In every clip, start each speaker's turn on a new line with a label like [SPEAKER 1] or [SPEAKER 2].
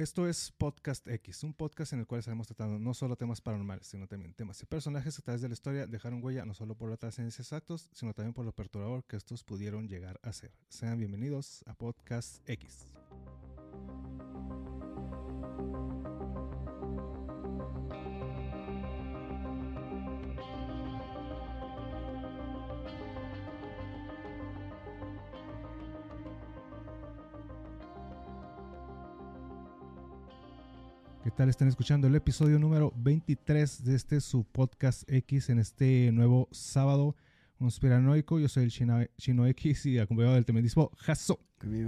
[SPEAKER 1] Esto es Podcast X, un podcast en el cual estaremos tratando no solo temas paranormales, sino también temas y personajes que a través de la historia dejaron huella no solo por la trascendencia exactos, sino también por lo perturbador que estos pudieron llegar a ser. Sean bienvenidos a Podcast X. ¿Qué tal? Están escuchando el episodio número 23 de este su podcast X en este nuevo sábado conspiranoico. Yo soy el Chino, Chino X y acompañado del tremendismo Jaso.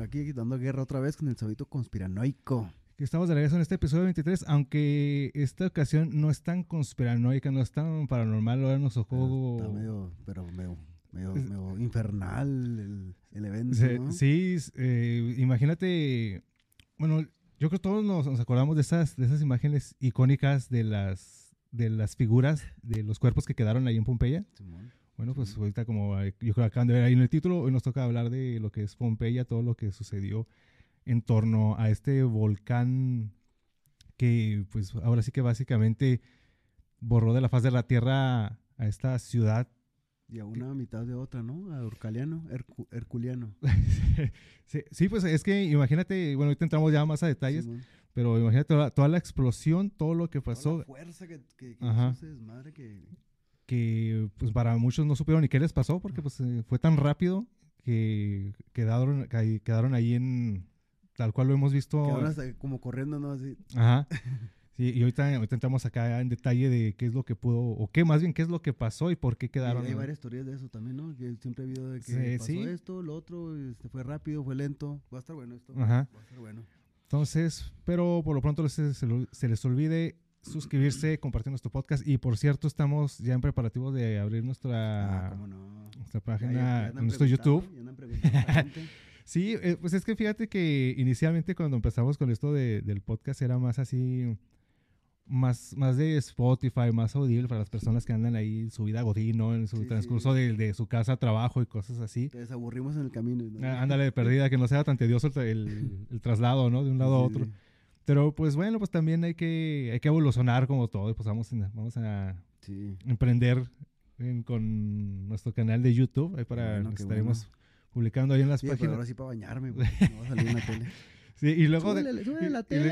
[SPEAKER 2] Aquí dando guerra otra vez con el sabito conspiranoico.
[SPEAKER 1] Que estamos de regreso en este episodio 23, aunque esta ocasión no es tan conspiranoica, no es tan paranormal. Ahora nos tocó.
[SPEAKER 2] Está medio, pero medio, medio, medio infernal el, el evento.
[SPEAKER 1] Sí,
[SPEAKER 2] ¿no?
[SPEAKER 1] sí, eh, imagínate. Bueno, yo creo que todos nos, nos acordamos de esas, de esas imágenes icónicas de las, de las figuras, de los cuerpos que quedaron ahí en Pompeya. Bueno, pues ahorita como yo creo que acaban de ver ahí en el título, hoy nos toca hablar de lo que es Pompeya, todo lo que sucedió en torno a este volcán que pues ahora sí que básicamente borró de la faz de la tierra a esta ciudad.
[SPEAKER 2] Y a una mitad de otra, ¿no? A Urcaliano, Hercu- Herculiano.
[SPEAKER 1] sí, sí, pues es que imagínate, bueno, ahorita entramos ya más a detalles, pero imagínate toda, toda la explosión, todo lo que
[SPEAKER 2] Toda
[SPEAKER 1] pasó,
[SPEAKER 2] la fuerza que, que, que
[SPEAKER 1] Ajá.
[SPEAKER 2] hizo ese desmadre que...
[SPEAKER 1] que pues para muchos no supieron ni qué les pasó porque pues eh, fue tan rápido que quedaron, que quedaron ahí en tal cual lo hemos visto.
[SPEAKER 2] que ahora está como corriendo, ¿no? Así.
[SPEAKER 1] Ajá. Sí, y ahorita, ahorita entramos acá en detalle de qué es lo que pudo, o qué más bien qué es lo que pasó y por qué
[SPEAKER 2] Y
[SPEAKER 1] quedaron.
[SPEAKER 2] hay varias teorías de eso también, ¿no? Que siempre ha habido de que
[SPEAKER 1] Sí,
[SPEAKER 2] pasó
[SPEAKER 1] sí.
[SPEAKER 2] esto, lo otro, este, fue rápido, fue lento. Va a estar bueno esto.
[SPEAKER 1] Ajá.
[SPEAKER 2] Va a estar bueno.
[SPEAKER 1] Entonces, pero por lo pronto se, les olvide suscribirse, compartir nuestro podcast y por cierto estamos ya en preparativos de abrir nuestra,
[SPEAKER 2] Ah, no.
[SPEAKER 1] nuestra página,
[SPEAKER 2] ya- ya
[SPEAKER 1] nuestro YouTube.
[SPEAKER 2] ya.
[SPEAKER 1] Sí, eh, pues es que fíjate que inicialmente cuando empezamos con esto de- del podcast era más así, más, más de Spotify, más audible para las personas que andan ahí su vida godín, ¿no? En su
[SPEAKER 2] Sí,
[SPEAKER 1] transcurso
[SPEAKER 2] sí.
[SPEAKER 1] De, de su casa a trabajo y cosas así.
[SPEAKER 2] Te desaburrimos en el camino. ¿no?
[SPEAKER 1] Ah, Ándale de perdida, que no sea tan tedioso el, el- el traslado, ¿no? De un lado a
[SPEAKER 2] Sí,
[SPEAKER 1] otro.
[SPEAKER 2] sí.
[SPEAKER 1] Pero pues bueno, pues también hay que, hay que evolucionar como todo pues vamos, vamos a emprender en- con nuestro canal de YouTube, ahí para,
[SPEAKER 2] bueno,
[SPEAKER 1] estaremos publicando ahí en las
[SPEAKER 2] Sí, pero
[SPEAKER 1] páginas.
[SPEAKER 2] ahora sí para bañarme, güey. No va a salir en la tele.
[SPEAKER 1] Sí, y luego... de-
[SPEAKER 2] Súbele, súbele
[SPEAKER 1] y-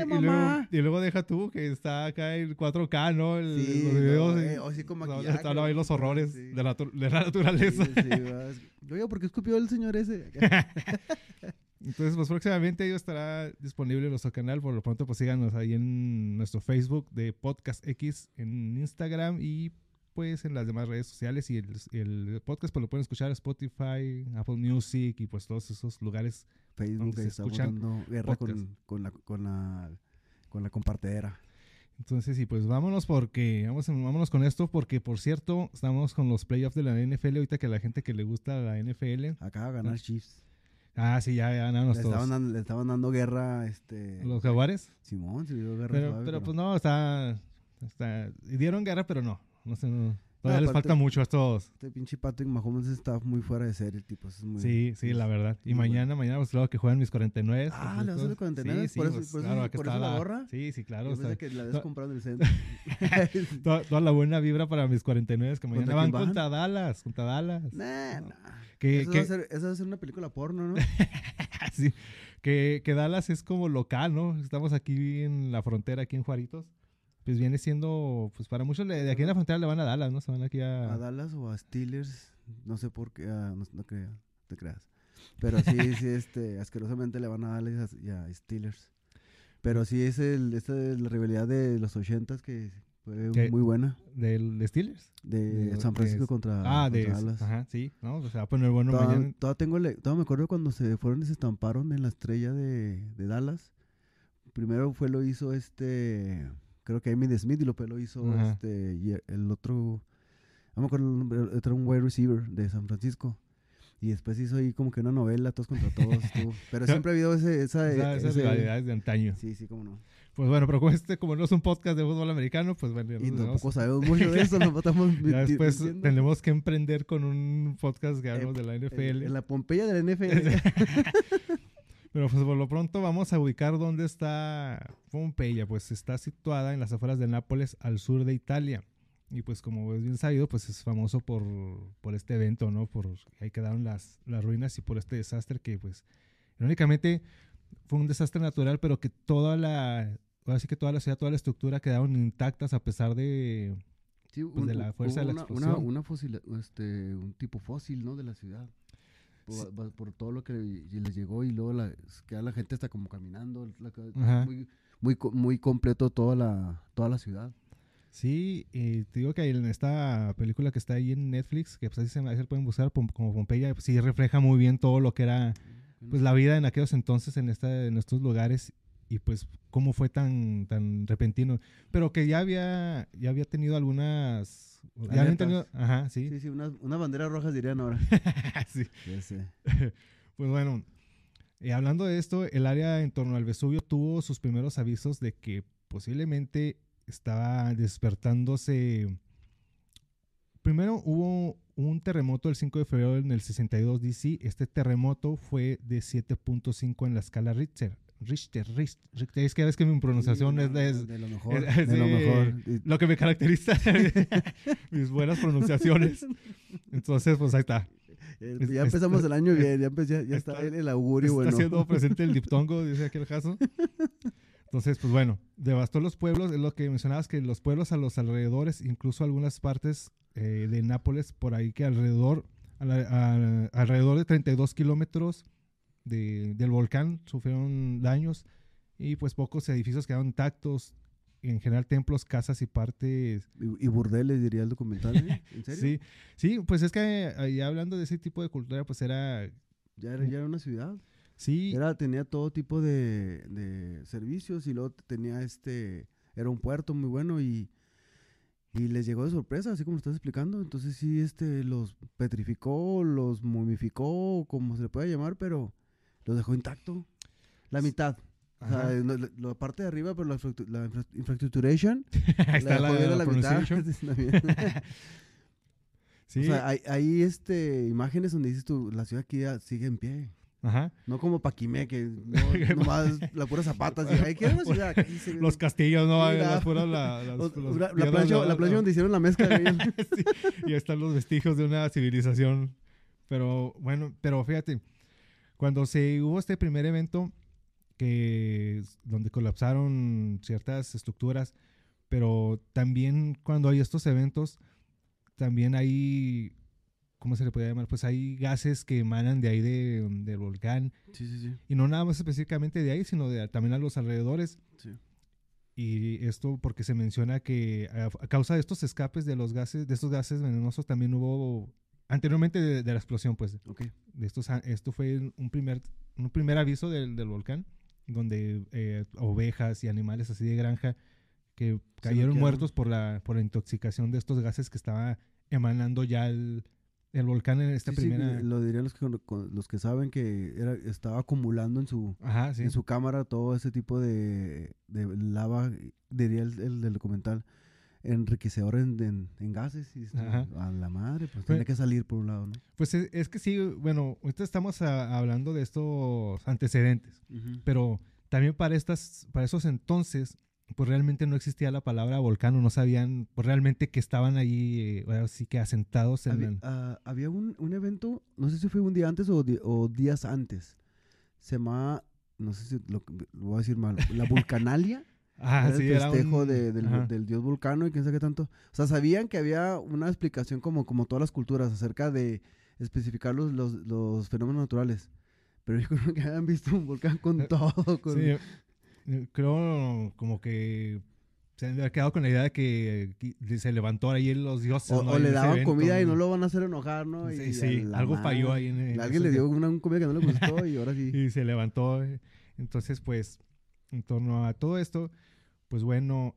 [SPEAKER 1] luego-
[SPEAKER 2] mamá.
[SPEAKER 1] Y luego, deja tú que está acá en 4K, ¿no? El,
[SPEAKER 2] Sí,
[SPEAKER 1] los videos.
[SPEAKER 2] no, eh, o sí
[SPEAKER 1] no,
[SPEAKER 2] maquillaje,
[SPEAKER 1] Están ahí los horrores
[SPEAKER 2] Sí.
[SPEAKER 1] de, la, tu- de la naturaleza.
[SPEAKER 2] Sí, sí, ¿por qué escupió el señor ese?
[SPEAKER 1] Entonces, pues próximamente ello estará disponible en nuestro canal. Por lo pronto, pues síganos ahí en nuestro Facebook de Podcast X, en Instagram y pues en las demás redes sociales. Y el, el podcast pues lo pueden escuchar Spotify, Apple Music y pues todos esos lugares.
[SPEAKER 2] Facebook
[SPEAKER 1] Donde se escuchan
[SPEAKER 2] guerra con, con, la, con, la, con la compartidera.
[SPEAKER 1] Entonces, y pues vámonos porque, vamos, vámonos con esto porque, por cierto, estamos con los playoffs de la NFL. Ahorita que la gente que le gusta la NFL.
[SPEAKER 2] Acaba de ganar Chiefs.
[SPEAKER 1] Ah, sí, ya ganaron todos.
[SPEAKER 2] estaban, dando, le estaban dando guerra este,
[SPEAKER 1] Los jaguares.
[SPEAKER 2] Simón, se dio guerra
[SPEAKER 1] Pero,
[SPEAKER 2] suave,
[SPEAKER 1] pero pues no, está, está. Dieron guerra, pero no. No sé, no- todavía les falta mucho a estos.
[SPEAKER 2] Este pinche Patrick Mahomes está muy fuera de serie, tipo. Es muy,
[SPEAKER 1] Sí, sí, la verdad. Y mañana, mañana, pues claro que juegan mis 49.
[SPEAKER 2] Ah, ¿le vas a
[SPEAKER 1] estos-
[SPEAKER 2] 49?
[SPEAKER 1] Sí,
[SPEAKER 2] ¿Por
[SPEAKER 1] sí,
[SPEAKER 2] eso-
[SPEAKER 1] pues,
[SPEAKER 2] por eso-
[SPEAKER 1] claro, aquí
[SPEAKER 2] por eso la gorra?
[SPEAKER 1] Sí, sí, claro.
[SPEAKER 2] Yo que la
[SPEAKER 1] no.
[SPEAKER 2] en el centro.
[SPEAKER 1] toda, toda la buena vibra para mis 49 que mañana
[SPEAKER 2] ¿Contra
[SPEAKER 1] van
[SPEAKER 2] van?
[SPEAKER 1] contra Dallas, contra Dallas.
[SPEAKER 2] nah,
[SPEAKER 1] No.
[SPEAKER 2] nah.
[SPEAKER 1] Que,
[SPEAKER 2] Eso,
[SPEAKER 1] que-
[SPEAKER 2] va a ser, eso va a ser una película porno, ¿no?
[SPEAKER 1] sí, que, que Dallas es como local, ¿no? Estamos aquí en la frontera, aquí en Juaritos. Pues viene siendo, pues para muchos le- de aquí en la frontera le van a Dallas, ¿no? Se van aquí a...
[SPEAKER 2] a Dallas o a Steelers, no sé por qué, ah, no, no te creas. Pero sí, sí, este, asquerosamente le van a Dallas y a, Steelers. Pero sí es el, esta es la rivalidad de los ochentas que fue muy buena.
[SPEAKER 1] ¿Del de Steelers?
[SPEAKER 2] De
[SPEAKER 1] De-
[SPEAKER 2] San Francisco contra,
[SPEAKER 1] Ah,
[SPEAKER 2] contra. Dallas.
[SPEAKER 1] Ajá, sí, ¿no? O sea, poner bueno
[SPEAKER 2] Toda,
[SPEAKER 1] mañana.
[SPEAKER 2] toda tengo el- toda me acuerdo cuando se fueron y se estamparon en la estrella de, de Dallas. Primero fue lo hizo este, creo que Amy Smith y lo, lo hizo
[SPEAKER 1] Ajá.
[SPEAKER 2] este, y el otro, no me acuerdo el nombre, otro un wide receiver de San Francisco. Y después hizo ahí como que una novela, todos contra todos. estuvo. Pero siempre ha habido ese, esa,
[SPEAKER 1] Esa- esas
[SPEAKER 2] ese-
[SPEAKER 1] rivalidades de antaño.
[SPEAKER 2] Sí, sí, cómo no.
[SPEAKER 1] Pues bueno, pero como este, como no es un podcast de fútbol americano, pues bueno,
[SPEAKER 2] Y tampoco sabemos mucho de eso, nos estamos
[SPEAKER 1] después
[SPEAKER 2] metiendo
[SPEAKER 1] tendremos que emprender con un podcast que
[SPEAKER 2] Eh,
[SPEAKER 1] hablamos de la
[SPEAKER 2] en-
[SPEAKER 1] NFL.
[SPEAKER 2] En, la Pompeya de la NFL.
[SPEAKER 1] Pero pues por lo pronto vamos a ubicar dónde está Pompeya. Pues está situada en las afueras de Nápoles, al sur de Italia. Y pues como es bien sabido, pues es famoso por, por este evento, ¿no? Por ahí quedaron las, las ruinas y por este desastre que pues irónicamente fue un desastre natural, pero que toda la, ahora sí que toda la ciudad, toda la estructura quedaron intactas a pesar de,
[SPEAKER 2] Sí,
[SPEAKER 1] Pues de la fuerza de la
[SPEAKER 2] una,
[SPEAKER 1] explosión.
[SPEAKER 2] Una, una fósil, este, un tipo fósil, ¿no? De la ciudad. Por,
[SPEAKER 1] Sí.
[SPEAKER 2] va- por todo lo que le- les llegó y luego la, queda la gente está como caminando. la muy, muy, co- muy completo toda la, toda la ciudad.
[SPEAKER 1] Sí, y te digo que en esta película que está ahí en Netflix, que pues ahí se, se pueden buscar como Pompeya, pues, sí refleja muy bien todo lo que era pues la vida en aquellos entonces en esta en estos lugares y pues cómo fue tan tan repentino, pero que ya había ya había tenido algunas ya habían tenido, ajá, sí.
[SPEAKER 2] Sí, sí, unas una banderas rojas dirían ahora.
[SPEAKER 1] sí.
[SPEAKER 2] Ya sé.
[SPEAKER 1] Pues bueno, eh, hablando de esto, el área en torno al Vesubio tuvo sus primeros avisos de que posiblemente estaba despertándose. Primero hubo un terremoto el 5 de febrero en el 62 DC. Este terremoto fue de 7.5 en la escala Richter. Richter, Richter, Richter. Es que ves que mi pronunciación
[SPEAKER 2] Sí,
[SPEAKER 1] es,
[SPEAKER 2] de lo mejor.
[SPEAKER 1] es-
[SPEAKER 2] de lo mejor.
[SPEAKER 1] Lo que me caracteriza, mis buenas pronunciaciones. Entonces, pues ahí está.
[SPEAKER 2] eh, ya empezamos el año bien, ya, ya, ya está,
[SPEAKER 1] está-
[SPEAKER 2] el, el augurio
[SPEAKER 1] Está
[SPEAKER 2] bueno.
[SPEAKER 1] haciendo presente el diptongo, dice aquel caso. Entonces, pues bueno, devastó los pueblos, es lo que mencionabas, que los pueblos a los alrededores, incluso algunas partes eh, de Nápoles, por ahí que alrededor, a la- a- alrededor de 32 kilómetros de- del volcán sufrieron daños y pues pocos edificios quedaron intactos, en general templos, casas y partes
[SPEAKER 2] Y, y burdeles diría el documental. ¿eh? ¿En serio?
[SPEAKER 1] Sí, sí, pues es que ahí hablando de ese tipo de cultura, pues era,
[SPEAKER 2] Ya, era, ya era una ciudad.
[SPEAKER 1] sí,
[SPEAKER 2] Era, tenía todo tipo de, de servicios y luego tenía este, era un puerto muy bueno y, y les llegó de sorpresa, así como lo estás explicando. Entonces sí, este, los petrificó, los momificó, como se le pueda llamar, pero los dejó intacto. La mitad. O sea, la, la parte de arriba, pero la, la infra- infrastructuration,
[SPEAKER 1] está la,
[SPEAKER 2] a
[SPEAKER 1] la
[SPEAKER 2] mitad.
[SPEAKER 1] Sí,
[SPEAKER 2] O sea, hay, hay este, imágenes donde dices tú, la ciudad aquí sigue en pie.
[SPEAKER 1] ajá.
[SPEAKER 2] No como Paquimé, que no, nomás las puras zapatas.
[SPEAKER 1] Los castillos, ¿no? Las puras la,
[SPEAKER 2] plancha donde hicieron la mezcla. de-
[SPEAKER 1] Sí, y ahí están los vestigios de una civilización. Pero bueno, pero fíjate, cuando se hubo este primer evento que donde colapsaron ciertas estructuras, pero también cuando hay estos eventos, también hay, ¿cómo se le puede llamar? Pues hay gases que emanan de ahí de- del volcán,
[SPEAKER 2] Sí, sí, sí.
[SPEAKER 1] y no nada más específicamente de ahí, sino de, también a los alrededores.
[SPEAKER 2] Sí.
[SPEAKER 1] Y esto porque se menciona que a, a causa de estos escapes de los gases, de estos gases venenosos, también hubo anteriormente de, de la explosión, pues,
[SPEAKER 2] Ok.
[SPEAKER 1] de estos, esto fue un primer, un primer aviso del, del volcán, donde eh, ovejas y animales así de granja que cayeron muertos por la, por la intoxicación de estos gases que estaba emanando ya el, el volcán en esta
[SPEAKER 2] Sí, sí,
[SPEAKER 1] primera.
[SPEAKER 2] lo dirían los que, los que saben que era, estaba acumulando en su,
[SPEAKER 1] Ajá, sí.
[SPEAKER 2] en su cámara todo ese tipo de, de lava, diría el, el del documental, enriquecedor en, en- en gases. Y
[SPEAKER 1] Ajá.
[SPEAKER 2] a la madre, pues tiene que salir por un lado, ¿no?
[SPEAKER 1] Pues es, es que sí, bueno, ahorita estamos a- hablando de estos antecedentes, pero también para estas, para esos entonces, pues realmente no existía la palabra volcán, no sabían pues realmente que estaban ahí, eh, ahora sí que asentados en
[SPEAKER 2] Había,
[SPEAKER 1] el-
[SPEAKER 2] ah, había un, un evento, no sé si fue un día antes o, di- o días antes. Se llama, no sé si lo, lo voy a decir mal, la Vulcanalia.
[SPEAKER 1] Ah,
[SPEAKER 2] era
[SPEAKER 1] sí,
[SPEAKER 2] el
[SPEAKER 1] era
[SPEAKER 2] festejo
[SPEAKER 1] un-
[SPEAKER 2] de- del, del dios vulcano y quién sabe qué tanto. O sea, sabían que había una explicación como, como todas las culturas acerca de especificar los, los, los fenómenos naturales. Pero yo creo que habían visto un volcán con
[SPEAKER 1] Eh,
[SPEAKER 2] todo. Con,
[SPEAKER 1] Sí, eh, creo como que se han quedado con la idea de que se levantó ahí los dioses.
[SPEAKER 2] o
[SPEAKER 1] ¿no?
[SPEAKER 2] o le daban
[SPEAKER 1] evento,
[SPEAKER 2] comida y no lo van a hacer enojar, ¿no?
[SPEAKER 1] Sí,
[SPEAKER 2] Y
[SPEAKER 1] sí,
[SPEAKER 2] la
[SPEAKER 1] algo
[SPEAKER 2] madre.
[SPEAKER 1] falló ahí en, en
[SPEAKER 2] Alguien le dio una, una comida que no le gustó y ahora sí.
[SPEAKER 1] y se levantó. eh. Entonces, pues, en torno a todo esto, pues bueno,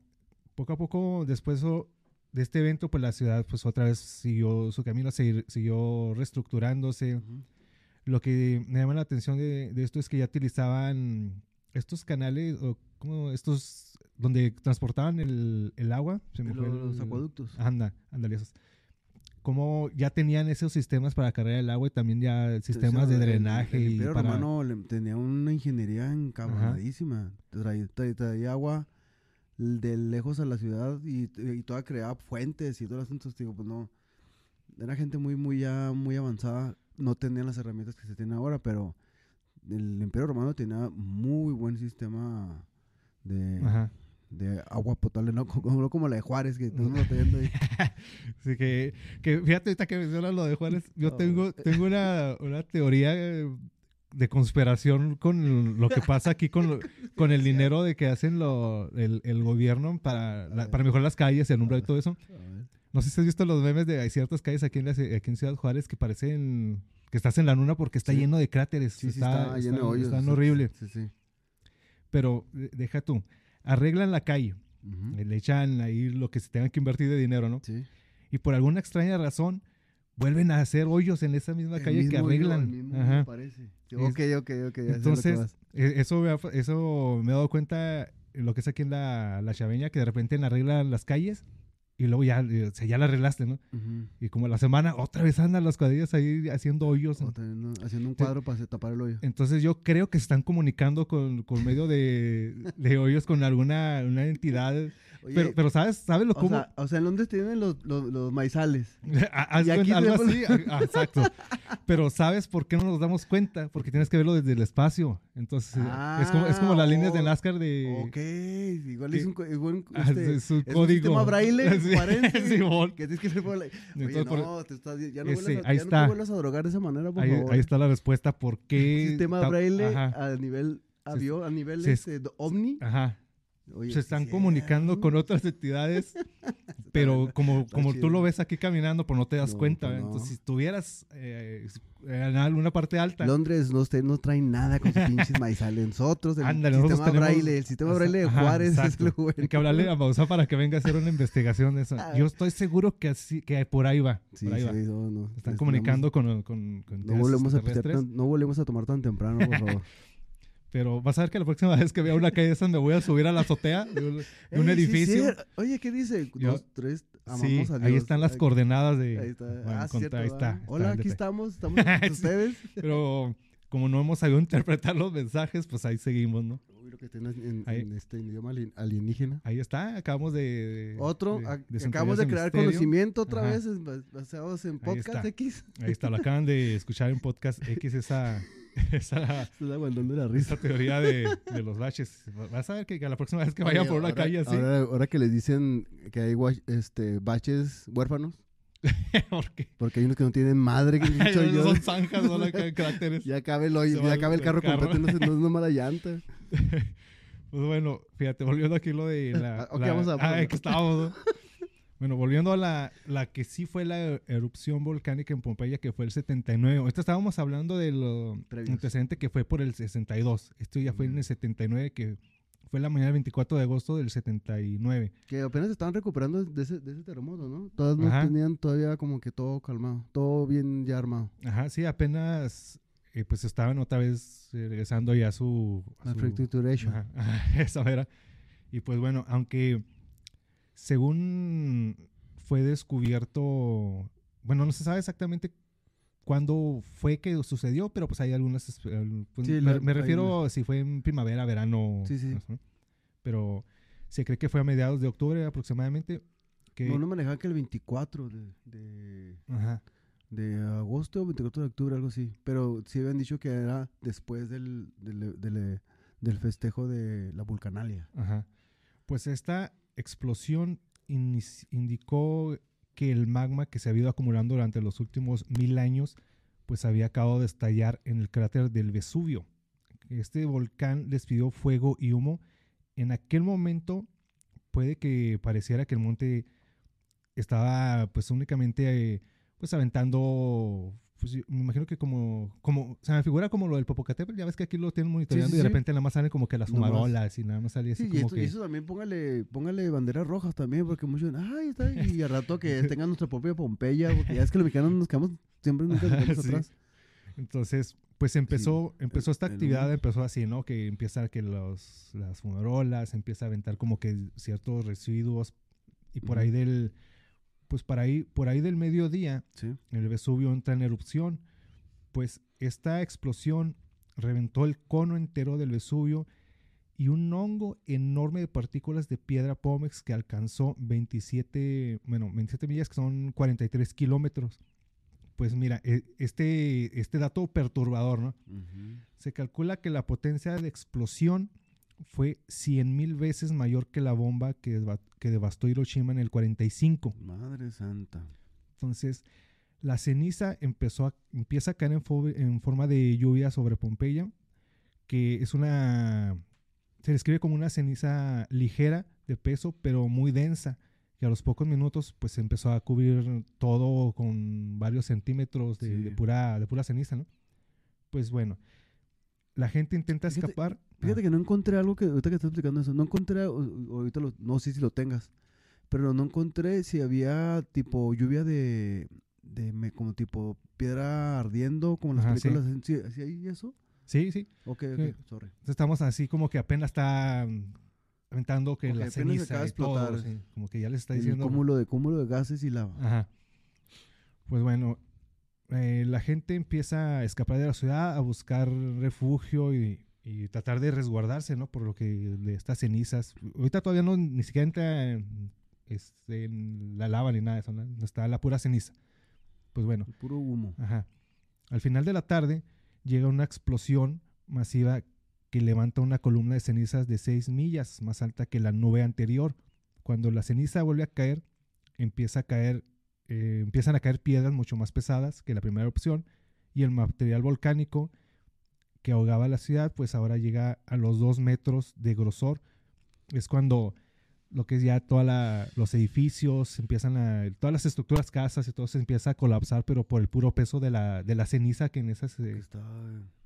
[SPEAKER 1] poco a poco después de este evento, pues la ciudad, pues otra vez siguió su camino, siguió reestructurándose.
[SPEAKER 2] Ujú.
[SPEAKER 1] Lo que me llama la atención de, de esto es que ya utilizaban estos canales, o como estos, donde transportaban el, el agua. Se me
[SPEAKER 2] Los,
[SPEAKER 1] el-
[SPEAKER 2] acueductos.
[SPEAKER 1] Anda, ándale, esos. cómo ya tenían esos sistemas para cargar el agua y también ya sistemas
[SPEAKER 2] sea,
[SPEAKER 1] de
[SPEAKER 2] el-
[SPEAKER 1] drenaje
[SPEAKER 2] el
[SPEAKER 1] y para...
[SPEAKER 2] Romano le- tenía una ingeniería encabronadísima. Traía, traía- traía agua de lejos a la ciudad y, y toda creaba fuentes y todo el asunto. Digo, pues no. Era gente muy, muy ya, muy avanzada. No tenían las herramientas que se tienen ahora, pero el Imperio Romano tenía muy buen sistema de,
[SPEAKER 1] Ajá.
[SPEAKER 2] de agua potable, no como, no como la de Juárez, que estamos batallando ahí.
[SPEAKER 1] Así que, que fíjate ahorita que mencionas lo de Juárez, yo
[SPEAKER 2] Oh.
[SPEAKER 1] tengo, tengo una, una teoría eh, de conspiración con lo que pasa aquí con, lo- con el dinero de que hacen lo, el, el gobierno para, la- para mejorar las calles, el alumbrado y todo eso. No sé si has visto los memes de hay ciertas calles aquí en, la aquí en Ciudad Juárez que parecen que estás en la luna porque está
[SPEAKER 2] Sí.
[SPEAKER 1] lleno de cráteres.
[SPEAKER 2] Sí, sí,
[SPEAKER 1] está,
[SPEAKER 2] está, lleno de hoyos.
[SPEAKER 1] Están horribles. Pero eh, deja tú, arreglan la calle,
[SPEAKER 2] Ujú.
[SPEAKER 1] le echan ahí lo que se tenga que invertir de dinero, ¿no?
[SPEAKER 2] Sí.
[SPEAKER 1] y por alguna extraña razón vuelven a hacer hoyos en esa misma
[SPEAKER 2] El
[SPEAKER 1] calle que
[SPEAKER 2] mismo hoyo,
[SPEAKER 1] arreglan.
[SPEAKER 2] el mismo
[SPEAKER 1] Ajá.
[SPEAKER 2] parece.
[SPEAKER 1] Es-
[SPEAKER 2] ok, ok, ok.
[SPEAKER 1] Entonces,
[SPEAKER 2] vas.
[SPEAKER 1] e- eso me, ha, eso me he dado cuenta en lo que es aquí en la, la Chaveña, que de repente arreglan las calles y luego ya, eh, o sea, ya la arreglaste, ¿no? Y como la semana otra vez andan las cuadrillas ahí haciendo hoyos.
[SPEAKER 2] Haciendo un cuadro para tapar el hoyo.
[SPEAKER 1] Entonces yo creo que se están comunicando con, con medio de, de hoyos con alguna una entidad.
[SPEAKER 2] Oye,
[SPEAKER 1] pero, pero ¿sabes? ¿Sabes lo
[SPEAKER 2] o,
[SPEAKER 1] cómo?
[SPEAKER 2] sea, o sea, en Londres tienen los, los, los maizales.
[SPEAKER 1] Ha- haz
[SPEAKER 2] Y aquí
[SPEAKER 1] algo así, ah, ah, exacto. Pero ¿sabes por qué no nos damos cuenta? Porque tienes que verlo desde el espacio. Entonces, eh, es, como, es como las líneas de
[SPEAKER 2] Ah,
[SPEAKER 1] NASCAR de...
[SPEAKER 2] Ok, igual
[SPEAKER 1] que-
[SPEAKER 2] es un, igual un-
[SPEAKER 1] ah,
[SPEAKER 2] este,
[SPEAKER 1] es un
[SPEAKER 2] es un
[SPEAKER 1] código.
[SPEAKER 2] sistema braille
[SPEAKER 1] Sí, Simón.
[SPEAKER 2] que tienes que ver por la... Oye,
[SPEAKER 1] Entonces, por-
[SPEAKER 2] no, te estás, ya no,
[SPEAKER 1] Ese,
[SPEAKER 2] vuelvas a,
[SPEAKER 1] ahí
[SPEAKER 2] ya no
[SPEAKER 1] está.
[SPEAKER 2] te vuelvas a drogar de esa manera, por
[SPEAKER 1] ahí,
[SPEAKER 2] favor.
[SPEAKER 1] ahí está la respuesta por qué...
[SPEAKER 2] Sistema
[SPEAKER 1] ta-
[SPEAKER 2] braille a nivel avión, a nivel
[SPEAKER 1] sí, es-
[SPEAKER 2] este, ovni.
[SPEAKER 1] ajá.
[SPEAKER 2] Oye,
[SPEAKER 1] Se
[SPEAKER 2] sí
[SPEAKER 1] están
[SPEAKER 2] es
[SPEAKER 1] comunicando con otras entidades, pero como, como tú lo ves aquí caminando, pues no te das
[SPEAKER 2] No,
[SPEAKER 1] cuenta.
[SPEAKER 2] pues
[SPEAKER 1] ¿eh?
[SPEAKER 2] no.
[SPEAKER 1] Entonces, si estuvieras eh, en alguna parte alta...
[SPEAKER 2] Londres no, no trae nada con sus pinches maizales. Nosotros, el
[SPEAKER 1] nosotros
[SPEAKER 2] sistema
[SPEAKER 1] tenemos-
[SPEAKER 2] braille, el sistema braille de
[SPEAKER 1] Ajá,
[SPEAKER 2] Juárez es el bueno.
[SPEAKER 1] Hay que hablarle a Bausa para que venga a hacer una investigación de eso. Yo estoy seguro que así, que por ahí va.
[SPEAKER 2] Sí,
[SPEAKER 1] por ahí
[SPEAKER 2] sí,
[SPEAKER 1] va.
[SPEAKER 2] no.
[SPEAKER 1] Están comunicando con, con, con
[SPEAKER 2] No volvemos, a tan- no volvemos a tomar tan temprano, por favor.
[SPEAKER 1] Pero vas a ver que la próxima vez que vea una calle de esas me voy a subir a la azotea de un, de un
[SPEAKER 2] Ey, sí,
[SPEAKER 1] edificio.
[SPEAKER 2] sí. Oye, ¿qué dice?
[SPEAKER 1] Yo-
[SPEAKER 2] Dos, tres, amamos
[SPEAKER 1] Sí,
[SPEAKER 2] a Dios.
[SPEAKER 1] ahí están las
[SPEAKER 2] Ahí-
[SPEAKER 1] coordenadas de...
[SPEAKER 2] Ahí está.
[SPEAKER 1] Bueno,
[SPEAKER 2] ah, cierto,
[SPEAKER 1] ahí está,
[SPEAKER 2] Hola, aquí estamos, estamos con ustedes.
[SPEAKER 1] Pero como no hemos sabido interpretar los mensajes, pues ahí seguimos, ¿no?
[SPEAKER 2] Uy, lo que tienes en, este idioma alien- alienígena.
[SPEAKER 1] Ahí está, acabamos de... de-
[SPEAKER 2] Otro,
[SPEAKER 1] de
[SPEAKER 2] acabamos de crear
[SPEAKER 1] misterio.
[SPEAKER 2] conocimiento otra
[SPEAKER 1] Ajá.
[SPEAKER 2] vez basados en Podcast. X.
[SPEAKER 1] Ahí está, lo acaban de escuchar en Podcast X, esa, esa,
[SPEAKER 2] aguantando la risa.
[SPEAKER 1] esa teoría de, de los baches. Vas a ver que, que la próxima vez que vayan
[SPEAKER 2] Oye,
[SPEAKER 1] por una
[SPEAKER 2] ahora-
[SPEAKER 1] calle así...
[SPEAKER 2] Ahora, ahora que les dicen que hay este, baches huérfanos,
[SPEAKER 1] porque
[SPEAKER 2] porque hay unos que no tienen madre, que yo.
[SPEAKER 1] son zanjas, acá caracteres.
[SPEAKER 2] Ya cabe el
[SPEAKER 1] va
[SPEAKER 2] ya cabe el carro,
[SPEAKER 1] carro.
[SPEAKER 2] completo, no es, no una mala llanta.
[SPEAKER 1] Pues bueno, fíjate, volviendo aquí lo de la...
[SPEAKER 2] Ok,
[SPEAKER 1] la-
[SPEAKER 2] vamos a-
[SPEAKER 1] ah, aquí estábamos, ¿no? Bueno, volviendo a la, la que sí fue la erupción volcánica en Pompeya, que fue el 79. Ahorita estábamos hablando del
[SPEAKER 2] Previos.
[SPEAKER 1] antecedente que fue por el 62. Esto ya fue en el 79, que fue la mañana del 24 de agosto del 79.
[SPEAKER 2] Que apenas estaban recuperando de ese, de ese terremoto, ¿no? Todas no tenían todavía como que todo calmado, todo bien ya armado.
[SPEAKER 1] Ajá, sí, apenas eh, pues estaban otra vez eh, regresando ya a su... a
[SPEAKER 2] La
[SPEAKER 1] su-. Ajá, ajá, esa era. Y pues bueno, aunque según fue descubierto, bueno, no se sabe exactamente cuándo fue que sucedió, pero pues hay algunas, pues,
[SPEAKER 2] Sí,
[SPEAKER 1] me,
[SPEAKER 2] la-
[SPEAKER 1] me refiero si fue en primavera, verano,
[SPEAKER 2] Sí, sí.
[SPEAKER 1] ¿no? pero se cree que fue a mediados de octubre aproximadamente. Que,
[SPEAKER 2] No, no manejaban que el 24 de, de,
[SPEAKER 1] Ajá,
[SPEAKER 2] de agosto o 24 de octubre, algo así. Pero sí habían dicho que era después del, del, del- del festejo de la vulcanalia.
[SPEAKER 1] ajá. Pues esta explosión indicó que el magma que se había ido acumulando durante los últimos mil años, pues había acabado de estallar en el cráter del Vesubio. Este volcán despidió fuego y humo. En aquel momento puede que pareciera que el monte estaba pues únicamente eh, pues aventando pues me imagino que como como se me figura como lo del Popocatépetl ya ves que aquí lo tienen monitoreando
[SPEAKER 2] sí,
[SPEAKER 1] y de repente nada más salen como que las fumarolas y nada más sale así
[SPEAKER 2] y,
[SPEAKER 1] como
[SPEAKER 2] esto- y
[SPEAKER 1] que
[SPEAKER 2] eso también póngale, póngale banderas rojas también, porque muchos, ay, está, y al rato que tengan nuestra propia Pompeya, porque ya es que los mexicanos nos quedamos, siempre nunca nos quedamos
[SPEAKER 1] Sí.
[SPEAKER 2] atrás.
[SPEAKER 1] Entonces, pues empezó, empezó esta
[SPEAKER 2] el
[SPEAKER 1] actividad, empezó así, ¿no? Que empieza que los, las fumarolas, empieza a aventar como que ciertos residuos y por ahí del, Pues para ahí, por ahí del mediodía,
[SPEAKER 2] Sí.
[SPEAKER 1] el Vesubio entra en erupción. Pues esta explosión reventó el cono entero del Vesubio y un hongo enorme de partículas de piedra pómex que alcanzó 27, bueno, 27 millas, que son 43 kilómetros. Pues mira, e- este, este dato perturbador, ¿no? Se calcula que la potencia de explosión fue 100 mil veces mayor que la bomba que, deva- que devastó Hiroshima en el 45.
[SPEAKER 2] Madre santa.
[SPEAKER 1] Entonces, la ceniza empezó a, empieza a caer en, fo- en forma de lluvia sobre Pompeya, que es una... Se describe como una ceniza ligera de peso, pero muy densa, que a los pocos minutos pues empezó a cubrir todo con varios centímetros de,
[SPEAKER 2] Sí.
[SPEAKER 1] de pura, de pura ceniza, ¿no? Pues bueno, la gente intenta escapar.
[SPEAKER 2] Fíjate
[SPEAKER 1] Ah,
[SPEAKER 2] que no encontré algo que, ahorita que estás explicando eso, no encontré, ahorita lo- no sé si lo tengas, pero no encontré si había tipo lluvia de, de me- como tipo piedra ardiendo, como las
[SPEAKER 1] Ajá,
[SPEAKER 2] películas, ¿sí, ¿sí hay eso?
[SPEAKER 1] Sí, sí.
[SPEAKER 2] Ok, ok,
[SPEAKER 1] Sí.
[SPEAKER 2] sorry.
[SPEAKER 1] Entonces estamos así como que apenas está mm, aventando que la ceniza y todo,
[SPEAKER 2] explotar.
[SPEAKER 1] sí, como que ya les está
[SPEAKER 2] El
[SPEAKER 1] diciendo
[SPEAKER 2] cúmulo de, cúmulo de gases y lava.
[SPEAKER 1] Ajá. Pues bueno, eh, la gente empieza a escapar de la ciudad, a buscar refugio y, y tratar de resguardarse, ¿no? Por lo que de estas cenizas. Ahorita todavía no ni siquiera entra en, este, en la lava ni nada de eso, ¿no? Está la pura ceniza. Pues bueno,
[SPEAKER 2] Puro humo.
[SPEAKER 1] Ajá. Al final de la tarde llega una explosión masiva que levanta una columna de cenizas de 6 millas más alta que la nube anterior. Cuando la ceniza vuelve a caer, empieza a caer, eh, empiezan a caer piedras mucho más pesadas que la primera erupción y el material volcánico que ahogaba la ciudad, pues ahora llega a los 2 metros de grosor. Es cuando lo que es ya todos los edificios, empiezan a, todas las estructuras, casas y todo se empieza a colapsar, pero por el puro peso de la, de la ceniza que en esas... Eh,
[SPEAKER 2] está,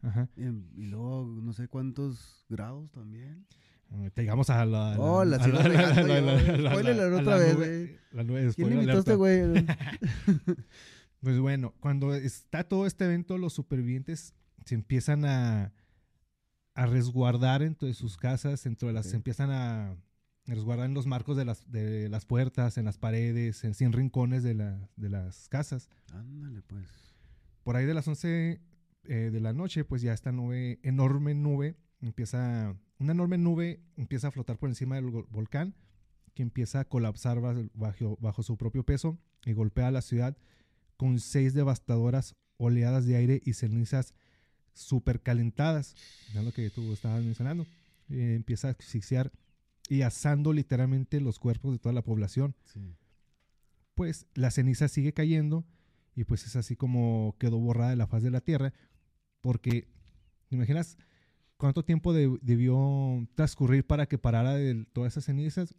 [SPEAKER 1] ajá.
[SPEAKER 2] en- y luego no sé cuántos grados también.
[SPEAKER 1] Eh, Llegamos a la...
[SPEAKER 2] Oh, la
[SPEAKER 1] la
[SPEAKER 2] otra vez, güey. ¿Quién invitó este güey?
[SPEAKER 1] Pues bueno, cuando está todo este evento, los supervivientes se empiezan a, a resguardar dentro de sus casas, dentro de las, se empiezan a resguardar en los marcos de las, de las puertas, en las paredes, en 100 rincones de, la- de las casas.
[SPEAKER 2] Ándale, pues.
[SPEAKER 1] Por ahí de las 11 eh, de la noche, pues ya esta nube, enorme nube, empieza, una enorme nube empieza a flotar por encima del volcán, que empieza a colapsar bajo, bajo su propio peso y golpea a la ciudad con seis devastadoras oleadas de aire y cenizas supercalentadas. Ya lo que tú estabas mencionando. Eh, empieza a asfixiar y asando literalmente los cuerpos de toda la población
[SPEAKER 2] Sí.
[SPEAKER 1] pues la ceniza sigue cayendo y pues es así como quedó borrada de la faz de la tierra porque ¿te imaginas cuánto tiempo de- debió transcurrir para que parara de todas esas cenizas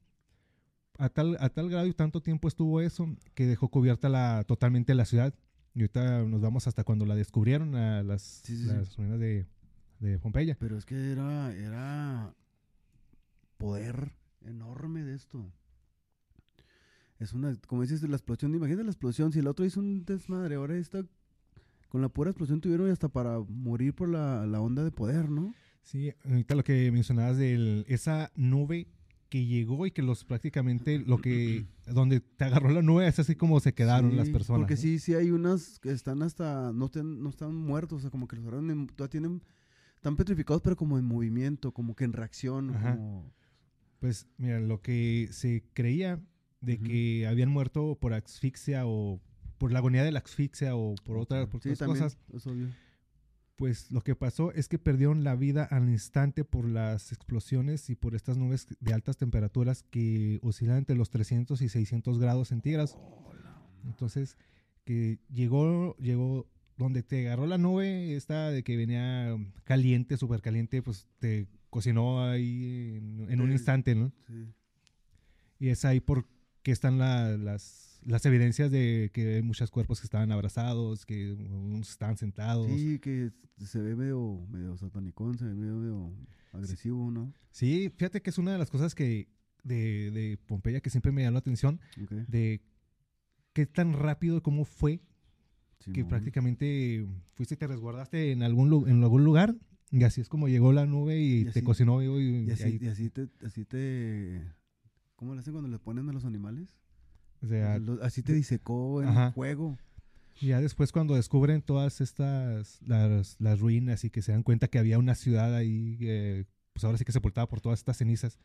[SPEAKER 1] a tal, a tal grado y tanto tiempo estuvo eso que dejó cubierta la, totalmente la ciudad y ahorita nos vamos hasta cuando la descubrieron a las,
[SPEAKER 2] Sí, sí, sí.
[SPEAKER 1] las ruinas de, de Pompeya
[SPEAKER 2] Pero es que era, era poder enorme de esto. Es una, como dices, la explosión, imagínate la explosión, si el otro hizo un desmadre, ahora esta, con la pura explosión tuvieron hasta para morir por la, la onda de poder, ¿no?
[SPEAKER 1] Sí, ahorita lo que mencionabas de esa nube que llegó y que los prácticamente lo que donde te agarró la nube es así como se quedaron
[SPEAKER 2] Sí,
[SPEAKER 1] las personas.
[SPEAKER 2] Porque sí, sí hay unas que están hasta, no, están- no están muertos, o sea, como que los agarraron, en- todavía tienen, están petrificados, pero como en movimiento, como que en reacción,
[SPEAKER 1] Ajá.
[SPEAKER 2] como...
[SPEAKER 1] Pues mira, lo que se creía de que habían muerto por asfixia o por la agonía de la asfixia o por otras, por
[SPEAKER 2] sí,
[SPEAKER 1] otras
[SPEAKER 2] también,
[SPEAKER 1] cosas,
[SPEAKER 2] es obvio.
[SPEAKER 1] Pues lo que pasó es que perdieron la vida al instante por las explosiones y por estas nubes de altas temperaturas que oscilan entre los 300 y 600 grados centígrados. Entonces, que llegó, llegó donde te agarró la nube, esta de que venía caliente, súper caliente, pues te cocinó ahí en, en un instante, ¿no?
[SPEAKER 2] Sí.
[SPEAKER 1] Y es ahí por que están la- las, las evidencias de que hay muchos cuerpos que estaban abrazados, que unos estaban sentados. Sí,
[SPEAKER 2] Sí, que se ve medio, medio satanicón, se ve medio, medio agresivo, ¿no?
[SPEAKER 1] fíjate que es una de las cosas que de, de Pompeya que siempre me llamó la atención,
[SPEAKER 2] Ok.
[SPEAKER 1] de qué tan rápido, cómo fue que prácticamente fuiste y te resguardaste en algún, en algún lugar y así es como llegó la nube y,
[SPEAKER 2] Y
[SPEAKER 1] te cocinó y, y
[SPEAKER 2] Y así,
[SPEAKER 1] ahí-
[SPEAKER 2] y así te, así te... ¿Cómo le hacen cuando le ponen a los animales?
[SPEAKER 1] O sea,
[SPEAKER 2] así te disecó en
[SPEAKER 1] Ajá.
[SPEAKER 2] fuego.
[SPEAKER 1] ya después cuando descubren todas estas, las, las ruinas y que se dan cuenta que había una ciudad ahí, eh, pues ahora sí que sepultada por todas estas cenizas,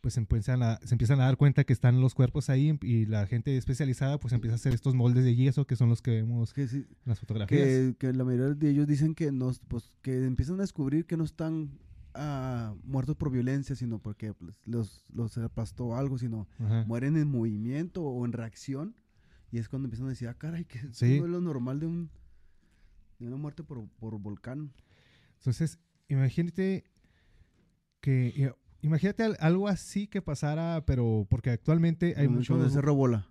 [SPEAKER 1] pues se empiezan, a, se empiezan a dar cuenta que están los cuerpos ahí y la gente especializada pues empieza a hacer estos moldes de yeso que son los que vemos
[SPEAKER 2] Que, sí-
[SPEAKER 1] en las fotografías.
[SPEAKER 2] que, que la mayoría de ellos dicen que, no, pues, que empiezan a descubrir que no están ah, muertos por violencia, sino porque pues, los, los aplastó algo, sino
[SPEAKER 1] Ajá.
[SPEAKER 2] mueren en movimiento o en reacción. Y es cuando empiezan a decir, ah, caray, que
[SPEAKER 1] Sí.
[SPEAKER 2] no es lo normal de, un, de una muerte por, por volcán.
[SPEAKER 1] Entonces, imagínate que imagínate al- algo así que pasara, pero porque actualmente hay mucho
[SPEAKER 2] el Cerro Bola.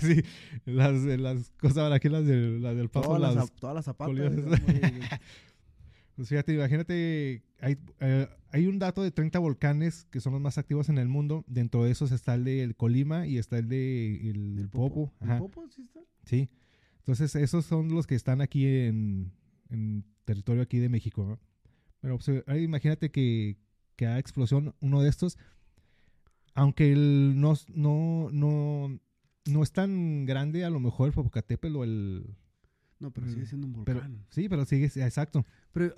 [SPEAKER 1] sí, las, de las cosas aquí las, de, las del paso
[SPEAKER 2] Todas las,
[SPEAKER 1] las
[SPEAKER 2] todas las zapatas.
[SPEAKER 1] Pues fíjate, imagínate, hay, eh, hay un dato de 30 volcanes que son los más activos en el mundo. Dentro de esos está el de Colima y está el de el,
[SPEAKER 2] ¿El
[SPEAKER 1] Popo.
[SPEAKER 2] ¿El Popo sí está?
[SPEAKER 1] sí. Entonces, esos son los que están aquí en, en territorio aquí de México. ¿no? Pero pues, ahora imagínate que, que haga explosión uno de estos. Aunque el no, no, no, no es tan grande, a lo mejor el Popocatépetl o el...
[SPEAKER 2] No, pero sigue siendo un
[SPEAKER 1] Pero,
[SPEAKER 2] volcán.
[SPEAKER 1] sí, pero sigue, exacto.
[SPEAKER 2] Pero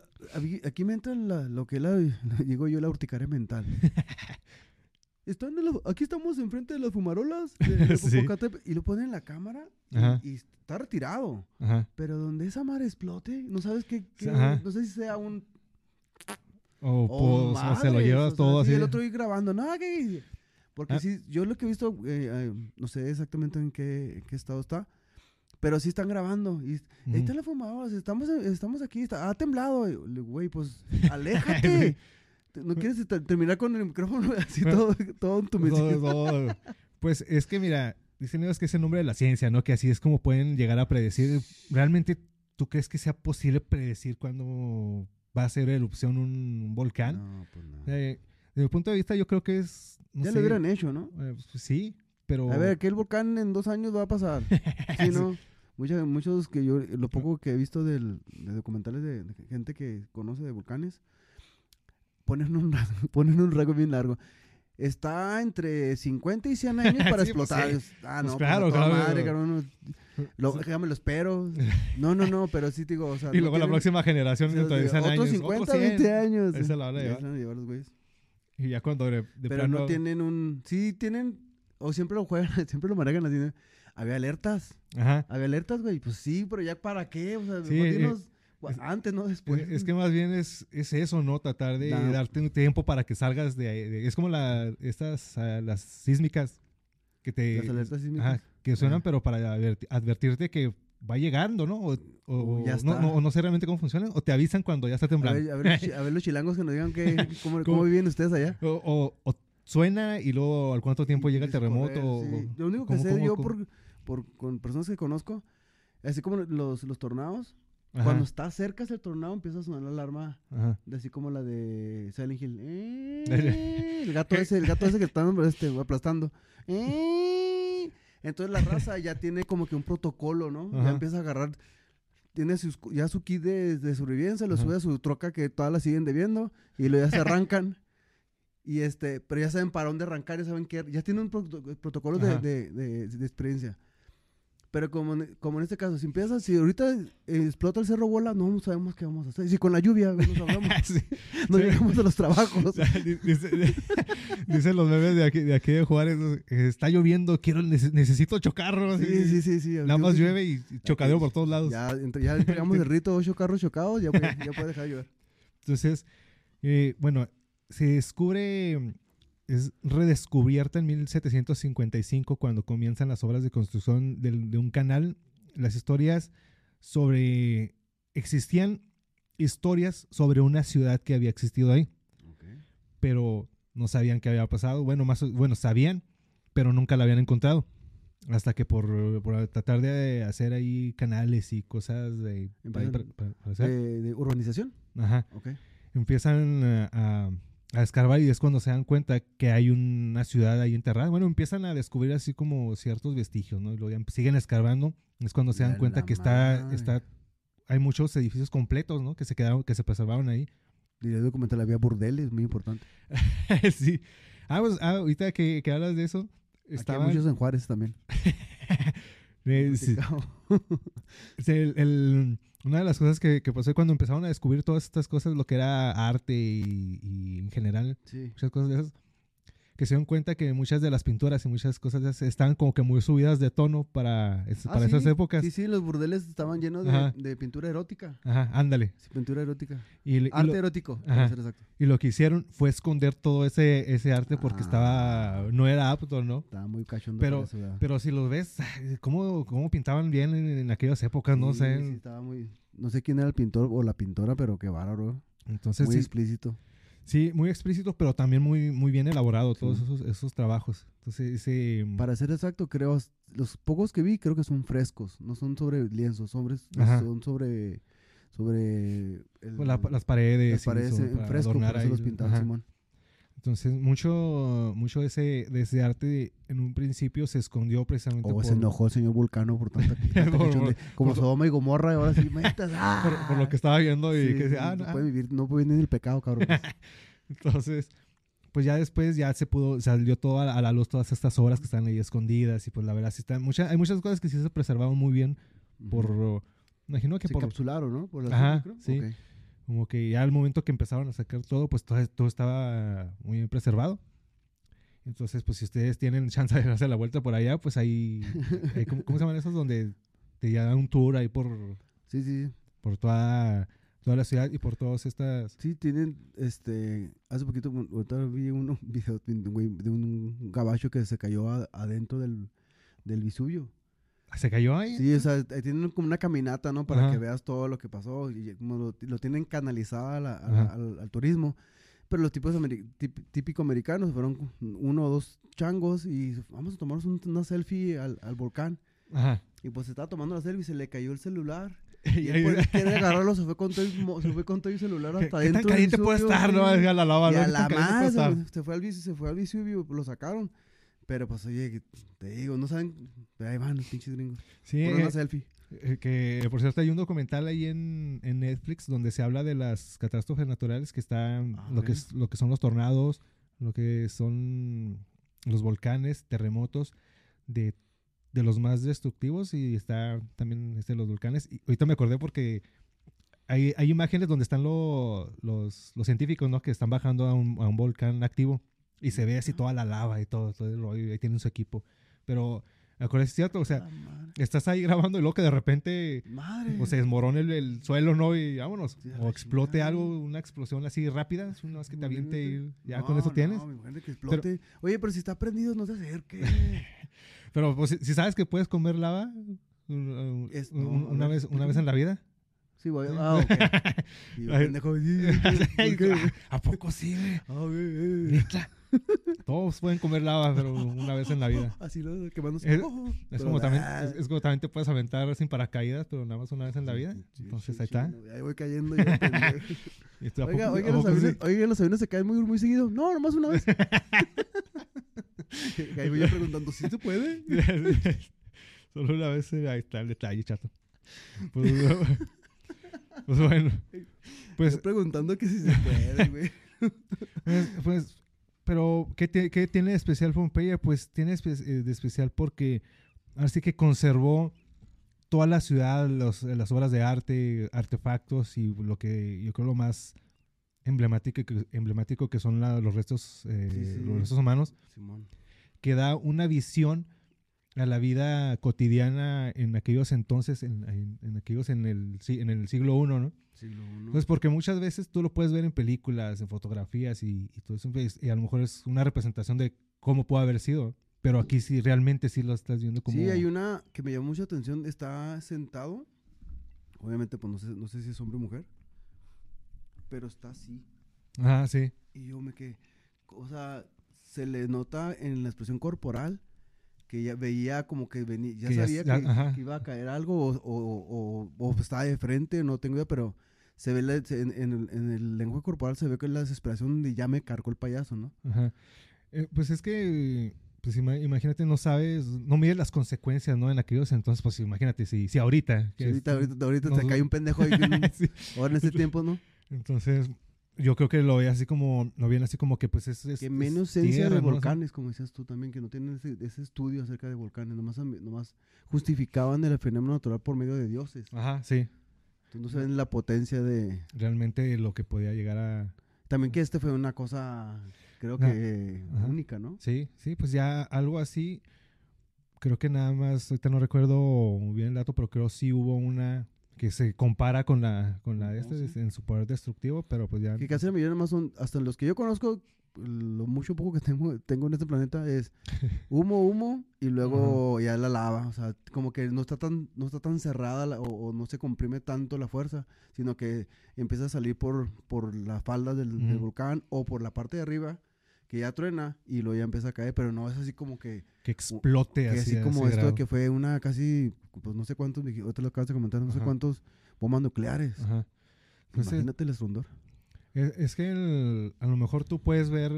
[SPEAKER 2] aquí, me entra la- lo que la, digo yo, la urticaria mental. Están en la- aquí estamos enfrente de las fumarolas de, de
[SPEAKER 1] Sí.
[SPEAKER 2] Y lo ponen en la cámara y, y está retirado.
[SPEAKER 1] Ajá.
[SPEAKER 2] Pero donde esa madre explote, no sabes qué, qué- no sé si sea un oh,
[SPEAKER 1] pues, se lo llevas
[SPEAKER 2] o sea,
[SPEAKER 1] todo
[SPEAKER 2] sí,
[SPEAKER 1] así.
[SPEAKER 2] el otro ahí grabando, no, que porque
[SPEAKER 1] Ah.
[SPEAKER 2] sí, yo lo que he visto, eh, eh, no sé exactamente en qué, en qué estado está, pero sí están grabando y ahí
[SPEAKER 1] Ujú.
[SPEAKER 2] están las fumadoras, estamos, estamos aquí, está, ha temblado, y güey, pues aléjate. ¿No quieres te- terminar con el micrófono así todo, todo
[SPEAKER 1] Todo-
[SPEAKER 2] entumecido?
[SPEAKER 1] todo. Pues es que mira, dicen ellos que es el nombre de la ciencia, ¿no? Que así es como pueden llegar a predecir. ¿Realmente tú crees que sea posible predecir cuándo va a hacer erupción un volcán?
[SPEAKER 2] No, pues no.
[SPEAKER 1] Eh, desde mi punto de vista, yo creo que es. no
[SPEAKER 2] ya
[SPEAKER 1] sé,
[SPEAKER 2] lo hubieran hecho, ¿no?
[SPEAKER 1] eh, pues, sí, pero.
[SPEAKER 2] A ver, que el volcán en dos años va a pasar. Sí, ¿no? Mucha- muchos que yo, lo poco que he visto del, de documentales de, de gente que conoce de volcanes, ponen un, ponen un rango bien largo. Está entre 50 y 100 años para
[SPEAKER 1] Sí, pues,
[SPEAKER 2] explotar.
[SPEAKER 1] sí.
[SPEAKER 2] Ah,
[SPEAKER 1] Pues
[SPEAKER 2] no,
[SPEAKER 1] claro,
[SPEAKER 2] pues toda
[SPEAKER 1] claro.
[SPEAKER 2] madre, cabrón. Lo, déjame lo espero. No, no, no, pero sí digo, o sea,
[SPEAKER 1] y
[SPEAKER 2] no
[SPEAKER 1] luego la
[SPEAKER 2] tienen-
[SPEAKER 1] próxima generación, dentro de 100
[SPEAKER 2] otros
[SPEAKER 1] años.
[SPEAKER 2] 50,
[SPEAKER 1] otros 100,
[SPEAKER 2] 20 años.
[SPEAKER 1] Ahí se la van a
[SPEAKER 2] Ya
[SPEAKER 1] llevar.
[SPEAKER 2] van a llevar los güeyes.
[SPEAKER 1] Y ya cuando de, de
[SPEAKER 2] Pero
[SPEAKER 1] plano-
[SPEAKER 2] no tienen un... Sí, tienen... O siempre lo juegan, siempre lo manejan así. ¿no? Había alertas.
[SPEAKER 1] Ajá.
[SPEAKER 2] Había alertas, güey. Pues sí, pero ya para qué. O sea,
[SPEAKER 1] Sí, eh,
[SPEAKER 2] dinos
[SPEAKER 1] es-
[SPEAKER 2] antes, no después.
[SPEAKER 1] Es, es que más bien es, es eso, ¿no? Tratar de
[SPEAKER 2] No.
[SPEAKER 1] darte un tiempo para que salgas de ahí. de- es como la, estas, ah, las sísmicas que te...
[SPEAKER 2] Las alertas sísmicas.
[SPEAKER 1] Ajá, que suenan, pero para adverti- advertirte que va llegando, ¿no? O, o-
[SPEAKER 2] ya
[SPEAKER 1] no,
[SPEAKER 2] está.
[SPEAKER 1] no, o no sé realmente cómo funcionan, o te avisan cuando ya está
[SPEAKER 2] a,
[SPEAKER 1] temblando.
[SPEAKER 2] ver, a, ver, los chi- a ver los chilangos que nos digan que, cómo,
[SPEAKER 1] ¿Cómo?
[SPEAKER 2] cómo viven ustedes allá.
[SPEAKER 1] O- o suena y luego al cuánto tiempo llega el terremoto.
[SPEAKER 2] correr, sí.
[SPEAKER 1] o-
[SPEAKER 2] Lo único que sé yo por, por con personas que conozco, así como los, los tornados,
[SPEAKER 1] Ajá,
[SPEAKER 2] cuando está cerca el tornado empieza a sonar la alarma,
[SPEAKER 1] ajá.
[SPEAKER 2] así como la de Silent Hill. Eh, el gato ese, el gato ese que están este, aplastando. Eh. Entonces la raza ya tiene como que un protocolo, ¿no? Ya
[SPEAKER 1] Ajá.
[SPEAKER 2] empieza a agarrar, tiene sus- ya su kit de, de sobrevivencia, lo
[SPEAKER 1] Ajá.
[SPEAKER 2] sube a su troca que todas la siguen debiendo y luego ya se arrancan. Y este, pero ya saben para dónde arrancar, ya saben que ya tienen un proto- protocolo de, de, de- de experiencia. Pero como en, como en este caso, si empieza, si ahorita eh, explota el cerro bola, no sabemos qué vamos a hacer. Si con la lluvia nos ahogamos,
[SPEAKER 1] Sí.
[SPEAKER 2] no
[SPEAKER 1] Sí.
[SPEAKER 2] llegamos a los trabajos.
[SPEAKER 1] O sea, di- dice- Dicen los memes de aquí de, aquí de Juárez, está lloviendo, quiero nece- necesito chocarro.
[SPEAKER 2] Sí, sí, sí, sí.
[SPEAKER 1] Nada más llueve y chocadero por todos lados.
[SPEAKER 2] Ya, ya entregamos el rito, ocho carros chocados, ya puede, ya puede dejar de llover.
[SPEAKER 1] Entonces, eh, bueno, se descubre, es redescubierta en 1755 cuando comienzan las obras de construcción del- de un canal. Las historias sobre, existían historias sobre una ciudad que había existido ahí, pero no sabían qué había pasado. Bueno, más, bueno, sabían, pero nunca la habían encontrado. Hasta que por, por tratar de hacer ahí canales y cosas de, para-
[SPEAKER 2] Empiezan-
[SPEAKER 1] para- para- para hacer-
[SPEAKER 2] ¿De, de urbanización?
[SPEAKER 1] Ajá
[SPEAKER 2] Ok.
[SPEAKER 1] empiezan a, a- a escarbar y es cuando se dan cuenta que hay una ciudad ahí enterrada. Bueno, empiezan a descubrir así como ciertos vestigios, ¿no? Y luego siguen escarbando. Es cuando se dan
[SPEAKER 2] Ya
[SPEAKER 1] cuenta que está,
[SPEAKER 2] madre.
[SPEAKER 1] está, hay muchos edificios completos, ¿no? Que se quedaron, que se preservaron ahí.
[SPEAKER 2] Diría el documental, había burdeles, muy importante.
[SPEAKER 1] sí. Ah, pues, ah, ahorita que, que hablas de eso,
[SPEAKER 2] Aquí hay
[SPEAKER 1] estaban...
[SPEAKER 2] muchos en Juárez también.
[SPEAKER 1] eh, sí,
[SPEAKER 2] Platicado.
[SPEAKER 1] sí, el- el- una de las cosas que, que pasó cuando empezaron a descubrir todas estas cosas, lo que era arte y, y en general
[SPEAKER 2] Sí.
[SPEAKER 1] muchas cosas de esas, que se dieron cuenta que muchas de las pinturas y muchas cosas estaban como que muy subidas de tono para, es-
[SPEAKER 2] Ah,
[SPEAKER 1] para esas épocas.
[SPEAKER 2] Sí, sí, los burdeles estaban llenos de, de pintura erótica.
[SPEAKER 1] Ajá, ándale.
[SPEAKER 2] Sí, pintura erótica.
[SPEAKER 1] Y,
[SPEAKER 2] Arte
[SPEAKER 1] lo,
[SPEAKER 2] erótico, para ser exacto.
[SPEAKER 1] y lo que hicieron fue esconder todo ese, ese arte porque
[SPEAKER 2] Ah.
[SPEAKER 1] estaba, no era apto, ¿no?
[SPEAKER 2] Estaba muy cachondo
[SPEAKER 1] Pero-. Pero si lo ves, ¿cómo, cómo pintaban bien en, en aquellas épocas? No sé.
[SPEAKER 2] sí, estaba muy... No sé quién era el pintor o la pintora, pero qué bárbaro.
[SPEAKER 1] Entonces,
[SPEAKER 2] muy
[SPEAKER 1] sí,
[SPEAKER 2] explícito.
[SPEAKER 1] Sí, muy explícito, pero también muy, muy bien elaborado todos
[SPEAKER 2] Sí.
[SPEAKER 1] esos, esos trabajos. Entonces, ese,
[SPEAKER 2] Para ser exacto, creo, los pocos que vi, creo que son frescos, no son sobre lienzos,
[SPEAKER 1] Ajá.
[SPEAKER 2] son sobre, sobre el-
[SPEAKER 1] pues, la- las paredes,
[SPEAKER 2] las paredes en fresco, por eso los pintaban. Simón.
[SPEAKER 1] Entonces, mucho, mucho de ese, de ese arte en un principio se escondió precisamente
[SPEAKER 2] O
[SPEAKER 1] por,
[SPEAKER 2] se enojó el señor Vulcano por tanta, tanta
[SPEAKER 1] Por-
[SPEAKER 2] cachonde- como Sodoma y Gomorra, y ahora sí, metas,
[SPEAKER 1] por, por lo que estaba viendo y
[SPEAKER 2] Sí,
[SPEAKER 1] que decía, ah,
[SPEAKER 2] no,
[SPEAKER 1] no,
[SPEAKER 2] puede vivir, no puede vivir en el pecado, cabrón.
[SPEAKER 1] Entonces, pues ya después ya se pudo, salió todo a, la luz todas estas obras que están ahí escondidas y pues la verdad sí están, mucha, hay muchas cosas que sí se preservaron muy bien por,
[SPEAKER 2] Ujú.
[SPEAKER 1] imagino que
[SPEAKER 2] se
[SPEAKER 1] por,
[SPEAKER 2] encapsularon, ¿no? Por
[SPEAKER 1] Ajá, sí.
[SPEAKER 2] Ok.
[SPEAKER 1] Como que ya al momento que empezaron a sacar todo, pues todo, todo estaba muy bien preservado. Entonces, pues si ustedes tienen chance de darse la vuelta por allá, pues ahí, ahí ¿cómo, cómo se llaman esos? Donde te dan un tour ahí por,
[SPEAKER 2] Sí, sí,
[SPEAKER 1] por toda, toda la ciudad y por todas estas...
[SPEAKER 2] sí, tienen, este, hace poquito, vi un video de un, gabacho que se cayó a- adentro del, del Vesubio.
[SPEAKER 1] ¿Se cayó ahí?
[SPEAKER 2] Sí, o sea, ahí tienen como una caminata, ¿no? Para
[SPEAKER 1] Ajá.
[SPEAKER 2] que veas todo lo que pasó y como lo, lo tienen canalizado a la- a la- al, al turismo. Pero los tipos ameri- típico americanos fueron uno o dos changos y vamos a tomarnos un- una selfie al, al volcán.
[SPEAKER 1] Ajá.
[SPEAKER 2] Y pues se estaba tomando la selfie y se le cayó el celular.
[SPEAKER 1] Y
[SPEAKER 2] él quiere agarrarlo, se fue con todo se fue con todo el celular
[SPEAKER 1] ¿Qué,
[SPEAKER 2] hasta
[SPEAKER 1] qué tan
[SPEAKER 2] adentro. del
[SPEAKER 1] caliente puede estar, no? A la lava,
[SPEAKER 2] Y
[SPEAKER 1] ¿no?
[SPEAKER 2] a
[SPEAKER 1] ¿Qué
[SPEAKER 2] la
[SPEAKER 1] tan estar?
[SPEAKER 2] se, se fue al Vis- se fue al Vesubio, lo sacaron. Pero pues oye, te digo, no saben, ahí van los pinches gringos.
[SPEAKER 1] Sí,
[SPEAKER 2] Por
[SPEAKER 1] eh,
[SPEAKER 2] una selfie.
[SPEAKER 1] eh, que por cierto hay un documental ahí en, en Netflix donde se habla de las catástrofes naturales que están,
[SPEAKER 2] Ah,
[SPEAKER 1] lo, que es, lo que son los tornados, lo que son los volcanes, terremotos, de, de los más destructivos y está también este, los volcanes. Y ahorita me acordé porque hay, hay imágenes donde están lo- los, los científicos, ¿no? Que están bajando a un, a un volcán activo y se ve así toda la lava y todo, todo el rollo, y ahí tienen su equipo. Pero, acuérdate, es cierto, o sea, estás ahí grabando y luego que de repente
[SPEAKER 2] Madre.
[SPEAKER 1] o se desmorona el, el suelo, ¿no? Y vámonos.
[SPEAKER 2] Sí,
[SPEAKER 1] o explote
[SPEAKER 2] chingada.
[SPEAKER 1] algo, una explosión así rápida, es una vez que te aviente y ya
[SPEAKER 2] No,
[SPEAKER 1] con eso tienes.
[SPEAKER 2] No, mi mujer, que explote. Oye, pero si está prendido, no se acerque.
[SPEAKER 1] Pero pues, si, si sabes que puedes comer lava un-
[SPEAKER 2] Es- no,
[SPEAKER 1] una,
[SPEAKER 2] ver,
[SPEAKER 1] vez, una vez en la vida.
[SPEAKER 2] Sí, voy. Ah, ok. Y yo, pendejo.
[SPEAKER 1] ¿A poco sí, güey?
[SPEAKER 2] Ah, güey, eh.
[SPEAKER 1] Todos pueden comer lava, pero una vez en la vida.
[SPEAKER 2] Así, ¿no? Quemándose.
[SPEAKER 1] Es- Es como, también, es, es como también te puedes aventar sin paracaídas, pero nada más una vez en la vida. Entonces ahí está.
[SPEAKER 2] Ahí voy cayendo yo.
[SPEAKER 1] Y tú, ¿a
[SPEAKER 2] Oiga, oiga, los aviones, oiga, los aviones se caen muy, muy seguido. No, nomás una vez. Ahí voy yo preguntando, ¿sí se puede?
[SPEAKER 1] Solo una vez eh, ahí está el detalle, chato. Pues, pues bueno. Pues,
[SPEAKER 2] Yo preguntando que si se puede, güey.
[SPEAKER 1] pues, pues, pero ¿qué, tie- qué tiene de especial Pompeya? Pues tiene eh, de especial porque así que conservó toda la ciudad, los- las obras de arte, artefactos y lo que yo creo lo más emblemático que, emblemático que son la- los restos eh,
[SPEAKER 2] Sí, sí.
[SPEAKER 1] los restos humanos
[SPEAKER 2] Simón.
[SPEAKER 1] que da una visión a la vida cotidiana en aquellos entonces, en, en- en aquellos en el, en el siglo I, ¿no?
[SPEAKER 2] Siglo I.
[SPEAKER 1] Pues porque muchas veces tú lo puedes ver en películas, en fotografías y, y todo eso, pues, y a lo mejor es una representación de cómo puede haber sido, pero aquí sí, realmente sí lo estás viendo como...
[SPEAKER 2] Sí, hay una que me llamó mucha atención. Está sentado. Obviamente, pues no sé, no sé si es hombre o mujer. Pero está así.
[SPEAKER 1] Ah, sí.
[SPEAKER 2] Y yo me quedé. O sea, se le nota en la expresión corporal que ya veía como que venía. Ya
[SPEAKER 1] Que
[SPEAKER 2] sabía
[SPEAKER 1] ya-
[SPEAKER 2] que, que iba a caer algo o, o, o- o estaba de frente, no tengo idea, pero se ve la- en, en el, en el lenguaje corporal se ve que la desesperación de ya me cargó el payaso, ¿no?
[SPEAKER 1] Ajá. Eh, pues es que, pues ima- imagínate, no sabes, no mides las consecuencias, ¿no? En aquellos entonces, pues imagínate, si, si ahorita... Que
[SPEAKER 2] ahorita,
[SPEAKER 1] es-
[SPEAKER 2] ahorita, ahorita
[SPEAKER 1] nos-
[SPEAKER 2] te cae un pendejo ahí. que-
[SPEAKER 1] Sí.
[SPEAKER 2] ahora en ese tiempo, ¿no?
[SPEAKER 1] Entonces, yo creo que lo veía así como, lo veían así como que pues es, es-
[SPEAKER 2] Que menos ciencia de volcanes, como decías tú también, que no tienen ese, ese estudio acerca de volcanes, nomás, nomás justificaban el fenómeno natural por medio de dioses.
[SPEAKER 1] Ajá, sí.
[SPEAKER 2] Entonces no saben la potencia de...
[SPEAKER 1] Realmente lo que podía llegar a...
[SPEAKER 2] También que este fue una cosa, creo que
[SPEAKER 1] ajá.
[SPEAKER 2] única, ¿no?
[SPEAKER 1] Sí, sí, pues ya algo así. Creo que nada más, ahorita no recuerdo bien el dato, pero creo sí hubo una que se compara con la, con la de
[SPEAKER 2] Oh,
[SPEAKER 1] este
[SPEAKER 2] sí.
[SPEAKER 1] en su poder destructivo, pero pues ya...
[SPEAKER 2] Que casi la mayoría nomás son, hasta los que yo conozco, lo mucho poco que tengo, tengo en este planeta es humo, humo y luego ya la lava. O sea, como que no está tan, no está tan cerrada la- o, o no se comprime tanto la fuerza, sino que empieza a salir por, por la falda del, volcán o por la parte de arriba que ya truena y luego ya empieza a caer, pero no es así como que,
[SPEAKER 1] que explote
[SPEAKER 2] que
[SPEAKER 1] así.
[SPEAKER 2] así como esto
[SPEAKER 1] grado.
[SPEAKER 2] que fue una casi, pues no sé cuántos, ahorita lo acabas de comentar, no sé
[SPEAKER 1] Ajá.
[SPEAKER 2] cuántos bombas nucleares.
[SPEAKER 1] Ajá. Pues es-
[SPEAKER 2] Imagínate el estrondor.
[SPEAKER 1] Es, es que el- a lo mejor tú puedes ver,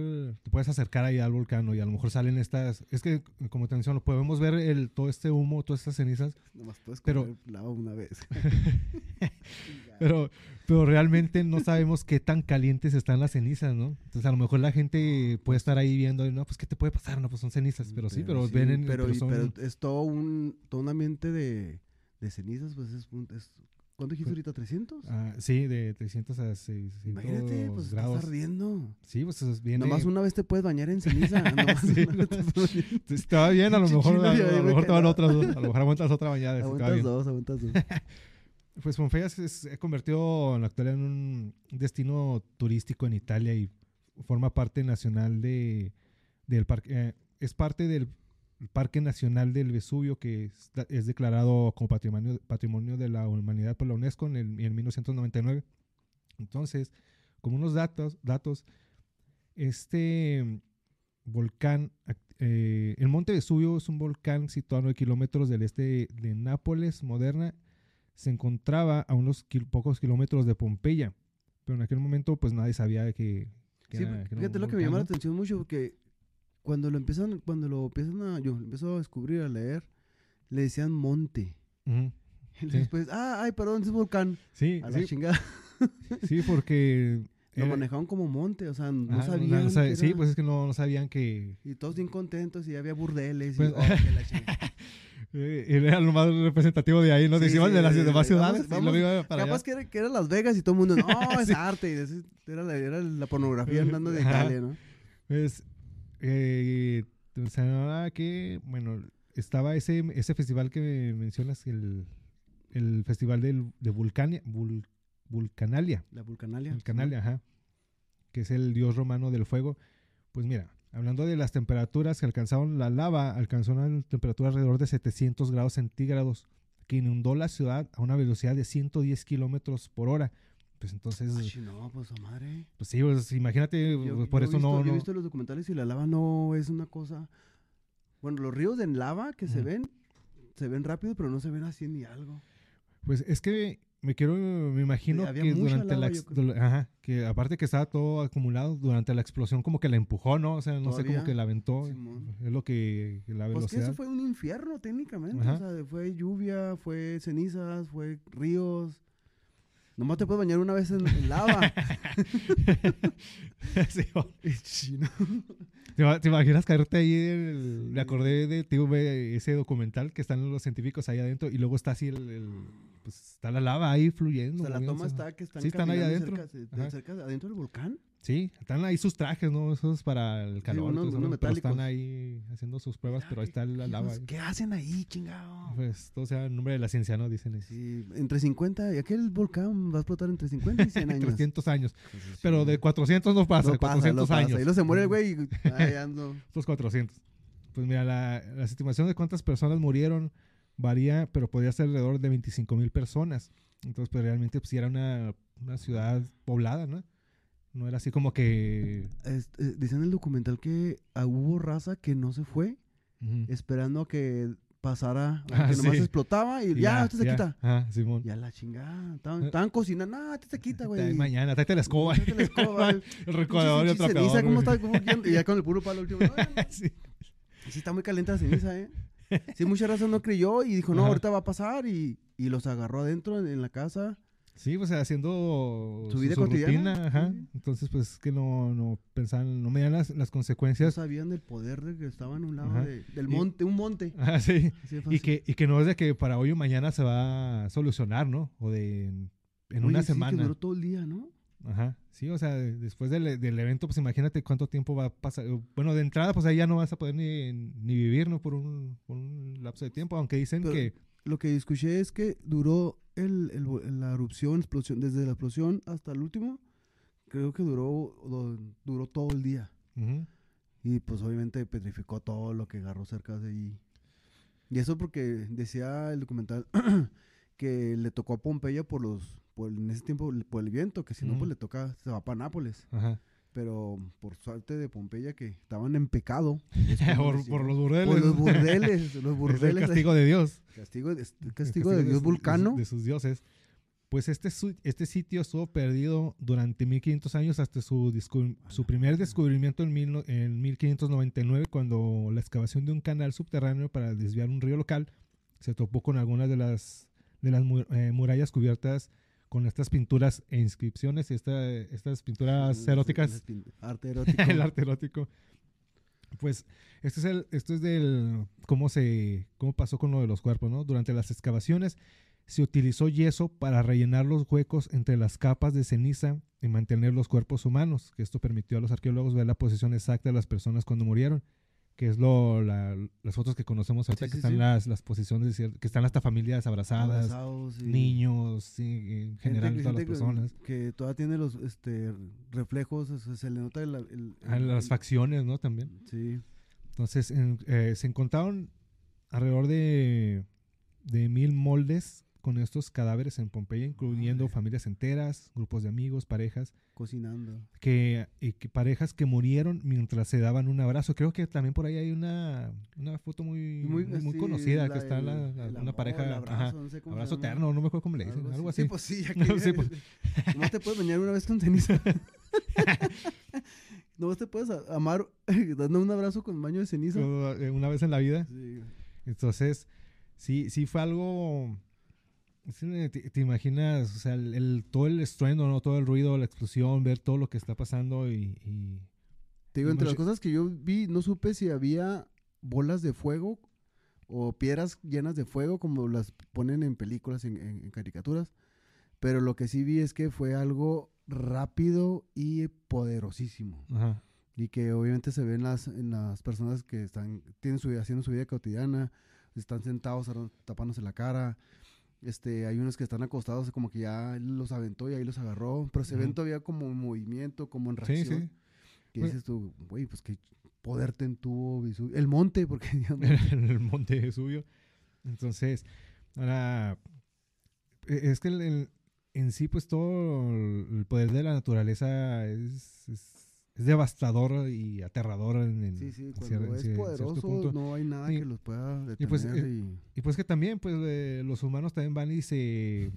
[SPEAKER 1] te puedes acercar ahí al volcán y a lo mejor salen estas, es que como te menciono, podemos ver el, todo este humo, todas estas cenizas,
[SPEAKER 2] Nomás puedes
[SPEAKER 1] Pero-
[SPEAKER 2] lava una vez.
[SPEAKER 1] pero, pero realmente no sabemos qué tan calientes están las cenizas, ¿no? Entonces a lo mejor la gente puede estar ahí viendo, no, pues ¿qué te puede pasar? No, pues son cenizas, pero sí, pero, ven en-
[SPEAKER 2] pero,
[SPEAKER 1] pero
[SPEAKER 2] y- pero es todo un, todo un ambiente de, de cenizas, pues es, es- ¿cuánto dijiste ahorita? ¿300?
[SPEAKER 1] ah, sí, de 300 a 600
[SPEAKER 2] Imagínate, pues
[SPEAKER 1] grados.
[SPEAKER 2] estás ardiendo.
[SPEAKER 1] Sí, pues es- viene...
[SPEAKER 2] Nomás una vez te puedes bañar en ceniza.
[SPEAKER 1] Sí,
[SPEAKER 2] vez te.
[SPEAKER 1] Estaba bien, a lo mejor, a, lo mejor te van
[SPEAKER 2] no.
[SPEAKER 1] otras dos, a lo mejor aguantas otra bañada. sí,
[SPEAKER 2] Aguantas dos, aguantas dos.
[SPEAKER 1] Pues Pompey se se ha convertido en la actualidad en un destino turístico en Italia y forma parte nacional de, del parque. eh, es parte del Parque Nacional del Vesubio que es, es declarado como patrimonio, patrimonio de la humanidad por la UNESCO en, el, en 1999. Entonces, como unos datos, datos este volcán, eh, el Monte Vesubio es un volcán situado a 9 kilómetros del este de Nápoles, moderna, se encontraba a unos kil- pocos kilómetros de Pompeya, pero en aquel momento pues nadie sabía que... que
[SPEAKER 2] Sí,
[SPEAKER 1] era- que era
[SPEAKER 2] fíjate lo que me llama la atención mucho, porque cuando lo empiezan, cuando lo empiezan a, yo lo empiezo a descubrir, a leer, le decían monte. Y
[SPEAKER 1] Sí.
[SPEAKER 2] después, ah, ay, perdón, es volcán.
[SPEAKER 1] Sí,
[SPEAKER 2] A la
[SPEAKER 1] sí,
[SPEAKER 2] chingada.
[SPEAKER 1] sí, porque...
[SPEAKER 2] Lo
[SPEAKER 1] era-
[SPEAKER 2] manejaban como monte, o sea, no sabían.
[SPEAKER 1] no
[SPEAKER 2] que
[SPEAKER 1] sí, pues es que no, no sabían que...
[SPEAKER 2] Y todos bien contentos y había burdeles.
[SPEAKER 1] Pues-
[SPEAKER 2] y, oh, que la
[SPEAKER 1] eh, era lo más representativo de ahí, ¿no?
[SPEAKER 2] Sí,
[SPEAKER 1] Decían
[SPEAKER 2] sí,
[SPEAKER 1] de las
[SPEAKER 2] de-
[SPEAKER 1] demás
[SPEAKER 2] vamos-
[SPEAKER 1] ciudades y
[SPEAKER 2] vamos-
[SPEAKER 1] iba para allá.
[SPEAKER 2] Capaz que era, que era Las Vegas y todo el mundo, no, es
[SPEAKER 1] Sí.
[SPEAKER 2] arte. Y era, la, era la pornografía andando de. Italia, ¿no?
[SPEAKER 1] Pues, eh, llamaba que, bueno, estaba ese, ese festival que mencionas, el, el festival del, de Vulcania, Vul- Vulcanalia,
[SPEAKER 2] La vulcanalia.
[SPEAKER 1] Vulcanalia, ajá, que es el dios romano del fuego. Pues mira, hablando de las temperaturas que alcanzaron la lava, alcanzó una temperatura alrededor de 700 grados centígrados, que inundó la ciudad a una velocidad de 110 kilómetros por hora. Pues entonces,
[SPEAKER 2] Ay, no, pues madre.
[SPEAKER 1] pues sí, pues imagínate,
[SPEAKER 2] Yo-
[SPEAKER 1] pues, por
[SPEAKER 2] yo
[SPEAKER 1] eso
[SPEAKER 2] visto-
[SPEAKER 1] no...
[SPEAKER 2] Yo he visto los documentales y la lava no es una cosa. Bueno, los ríos de lava que se ven, se ven rápido, pero no se ven así ni algo.
[SPEAKER 1] Pues es que me quiero, me imagino que durante la,
[SPEAKER 2] lava,
[SPEAKER 1] ajá, que aparte que estaba todo acumulado durante la explosión como que la empujó, ¿no? O sea, no sé cómo que la aventó,
[SPEAKER 2] Simón.
[SPEAKER 1] es lo que la
[SPEAKER 2] Pues que
[SPEAKER 1] velocidad.
[SPEAKER 2] eso fue un infierno técnicamente.
[SPEAKER 1] Ajá.
[SPEAKER 2] O sea, fue lluvia, fue cenizas, fue ríos. Nomás te puedes bañar una vez en, en lava.
[SPEAKER 1] Sí,
[SPEAKER 2] Chino.
[SPEAKER 1] ¿Te, ima- te imaginas caerte ahí? en el- me acordé de tío, ese documental que están los científicos ahí adentro y luego está así el, el- pues está la lava ahí fluyendo.
[SPEAKER 2] O sea, la toma está que están
[SPEAKER 1] Sí, están ahí adentro.
[SPEAKER 2] cerca- de- cerca de- adentro del volcán.
[SPEAKER 1] Sí, están ahí sus trajes, ¿no? Esos para el calor,
[SPEAKER 2] unos-
[SPEAKER 1] todo eso,
[SPEAKER 2] unos
[SPEAKER 1] ¿no? pero están ahí haciendo sus pruebas, pero ahí está la
[SPEAKER 2] ¿Qué,
[SPEAKER 1] lava.
[SPEAKER 2] pues,
[SPEAKER 1] ahí.
[SPEAKER 2] ¿Qué hacen ahí, chingado?
[SPEAKER 1] Pues todo sea en nombre de la ciencia, ¿no? Dicen eso.
[SPEAKER 2] Sí, entre 50, y aquel volcán va a explotar entre 50 y 100 años.
[SPEAKER 1] 300 años.
[SPEAKER 2] Entonces,
[SPEAKER 1] Pero
[SPEAKER 2] sí,
[SPEAKER 1] de 400 no pasa,
[SPEAKER 2] no pasa,
[SPEAKER 1] 400
[SPEAKER 2] no pasa.
[SPEAKER 1] años.
[SPEAKER 2] Y luego se muere el güey y ahí ando.
[SPEAKER 1] Estos 400. Pues mira, la, la estimación de cuántas personas murieron varía, pero podría ser alrededor de 25 mil personas. Entonces, pues realmente pues, sí era una, una ciudad poblada, ¿no? No era así como que...
[SPEAKER 2] Es- eh, dice en el documental que ah, hubo raza que no se fue esperando a que pasara,
[SPEAKER 1] Ah,
[SPEAKER 2] que nomás
[SPEAKER 1] sí.
[SPEAKER 2] explotaba y ya, esto se
[SPEAKER 1] ya.
[SPEAKER 2] quita.
[SPEAKER 1] Ah, Simón.
[SPEAKER 2] Ya la chingada. Estaban, estaban cocinando, no, esto se quita, güey.
[SPEAKER 1] Mañana, tráete la escoba.
[SPEAKER 2] Tráete la escoba,
[SPEAKER 1] el recordador y el trapeador.
[SPEAKER 2] ceniza, ¿cómo está? Y ya con el puro palo último.
[SPEAKER 1] Sí.
[SPEAKER 2] Sí, está muy caliente la ceniza, ¿eh? Sí, mucha raza no creyó y dijo, no,
[SPEAKER 1] Ajá.
[SPEAKER 2] ahorita va a pasar y, y los agarró adentro en, en la casa
[SPEAKER 1] Sí, pues haciendo
[SPEAKER 2] Su vida cotidiana,
[SPEAKER 1] rutina, ajá.
[SPEAKER 2] sí.
[SPEAKER 1] Entonces, pues que no, no pensaban, no medían las, las
[SPEAKER 2] No
[SPEAKER 1] consecuencias.
[SPEAKER 2] sabían del poder de que estaban a un lado de- del
[SPEAKER 1] Y-
[SPEAKER 2] monte, un monte.
[SPEAKER 1] Ajá, sí.
[SPEAKER 2] Así de
[SPEAKER 1] Y que, y que no es de que para hoy o mañana se va a solucionar, ¿no? O de en, en una
[SPEAKER 2] sí, que
[SPEAKER 1] semana.
[SPEAKER 2] duró todo el día, ¿no?
[SPEAKER 1] Ajá. Sí, o sea, de- después del, del evento, pues imagínate cuánto tiempo va a pasar. Bueno, de entrada, pues ahí ya no vas a poder ni, ni vivir, ¿no? Por un, por un lapso de tiempo, aunque dicen
[SPEAKER 2] Pero-
[SPEAKER 1] que...
[SPEAKER 2] Lo que escuché es que duró el, la erupción, explosión, desde la explosión hasta el último, creo que duró, do- duró todo el día. Y pues obviamente petrificó todo lo que agarró cerca de ahí. Y eso porque decía el documental que le tocó a Pompeya por los, por, en ese tiempo por el viento, que si no pues le toca, se va para Nápoles.
[SPEAKER 1] Ajá.
[SPEAKER 2] Pero por suerte de Pompeya que estaban en pecado.
[SPEAKER 1] por, los burdeles.
[SPEAKER 2] Por los burdeles, los
[SPEAKER 1] Es el
[SPEAKER 2] burdeles.
[SPEAKER 1] castigo de Dios.
[SPEAKER 2] Castigo, de-
[SPEAKER 1] El
[SPEAKER 2] castigo de Dios
[SPEAKER 1] su-
[SPEAKER 2] vulcano.
[SPEAKER 1] De, sus dioses. Pues este, este sitio estuvo perdido durante 1500 años hasta su, su primer descubrimiento en, mil en 1599, cuando la excavación de un canal subterráneo para desviar un río local se topó con algunas de las, de las eh, murallas cubiertas con estas pinturas e inscripciones y esta- estas pinturas eróticas
[SPEAKER 2] Arte erótico.
[SPEAKER 1] el arte erótico. Pues esto es el, esto es del cómo se cómo pasó con lo de los cuerpos, ¿no? Durante las excavaciones se utilizó yeso para rellenar los huecos entre las capas de ceniza y mantener los cuerpos humanos, que esto permitió a los arqueólogos ver la posición exacta de las personas cuando murieron, que es lo la- las fotos que conocemos ahorita
[SPEAKER 2] Sí,
[SPEAKER 1] que
[SPEAKER 2] sí,
[SPEAKER 1] están
[SPEAKER 2] sí.
[SPEAKER 1] las las posiciones que están hasta familias abrazadas,
[SPEAKER 2] Abrazados
[SPEAKER 1] niños, en general todas las
[SPEAKER 2] gente que-
[SPEAKER 1] personas,
[SPEAKER 2] Que todavía tiene los este, reflejos, o sea, se le nota el... el-
[SPEAKER 1] Ah,
[SPEAKER 2] el-
[SPEAKER 1] las facciones, ¿no? También.
[SPEAKER 2] Sí.
[SPEAKER 1] Entonces, en- eh, se encontraron alrededor de, de mil moldes con estos cadáveres en Pompeya, incluyendo familias enteras, grupos de amigos, parejas,
[SPEAKER 2] Cocinando.
[SPEAKER 1] que, y que parejas que murieron mientras se daban un abrazo. Creo que también por ahí hay una, una foto muy, muy, conocida,
[SPEAKER 2] la-
[SPEAKER 1] que está
[SPEAKER 2] el-
[SPEAKER 1] la- la-
[SPEAKER 2] el
[SPEAKER 1] una pareja,
[SPEAKER 2] el
[SPEAKER 1] ajá,
[SPEAKER 2] abrazo, no sé cómo
[SPEAKER 1] abrazo eterno, no me acuerdo cómo le dicen, algo así.
[SPEAKER 2] Sí, pues sí, ya
[SPEAKER 1] No, sí, pues.
[SPEAKER 2] Nomás te puedes bañar una vez con ceniza. Nomás te puedes amar dando un abrazo con baño de ceniza.
[SPEAKER 1] Eh, Una vez en la vida.
[SPEAKER 2] Sí.
[SPEAKER 1] Entonces, sí, sí fue algo. Te, te imaginas, o sea, el, el- todo el estruendo, ¿no? Todo el ruido, la explosión, ver todo lo que está pasando y. y-
[SPEAKER 2] Te digo, entre las cosas que yo vi, no supe si había bolas de fuego o piedras llenas de fuego como las ponen en películas, en, en- en caricaturas. Pero lo que sí vi es que fue algo rápido y poderosísimo.
[SPEAKER 1] ajá.
[SPEAKER 2] Y que obviamente se ven las, en las personas que están tienen su, haciendo su vida cotidiana, están sentados tapándose la cara. Este, hay unos que están acostados como que ya los aventó y ahí los agarró, pero se ven todavía como en movimiento, como en reacción.
[SPEAKER 1] sí.
[SPEAKER 2] Que
[SPEAKER 1] Pues-
[SPEAKER 2] dices tú, güey, pues qué poder ten tuvo Vesubio. El monte, porque
[SPEAKER 1] el monte de suyo. Entonces, ahora. e- Es que el- el- en sí, pues todo el poder de la naturaleza es, es, es devastador y aterrador en, en-
[SPEAKER 2] sí, sí, cuando
[SPEAKER 1] cier- en
[SPEAKER 2] es
[SPEAKER 1] cier- cierto
[SPEAKER 2] poderoso
[SPEAKER 1] punto.
[SPEAKER 2] no hay nada
[SPEAKER 1] Sí.
[SPEAKER 2] que los pueda
[SPEAKER 1] Y pues,
[SPEAKER 2] detener.
[SPEAKER 1] eh,
[SPEAKER 2] y-
[SPEAKER 1] Y pues que también, pues eh, los humanos también van y se,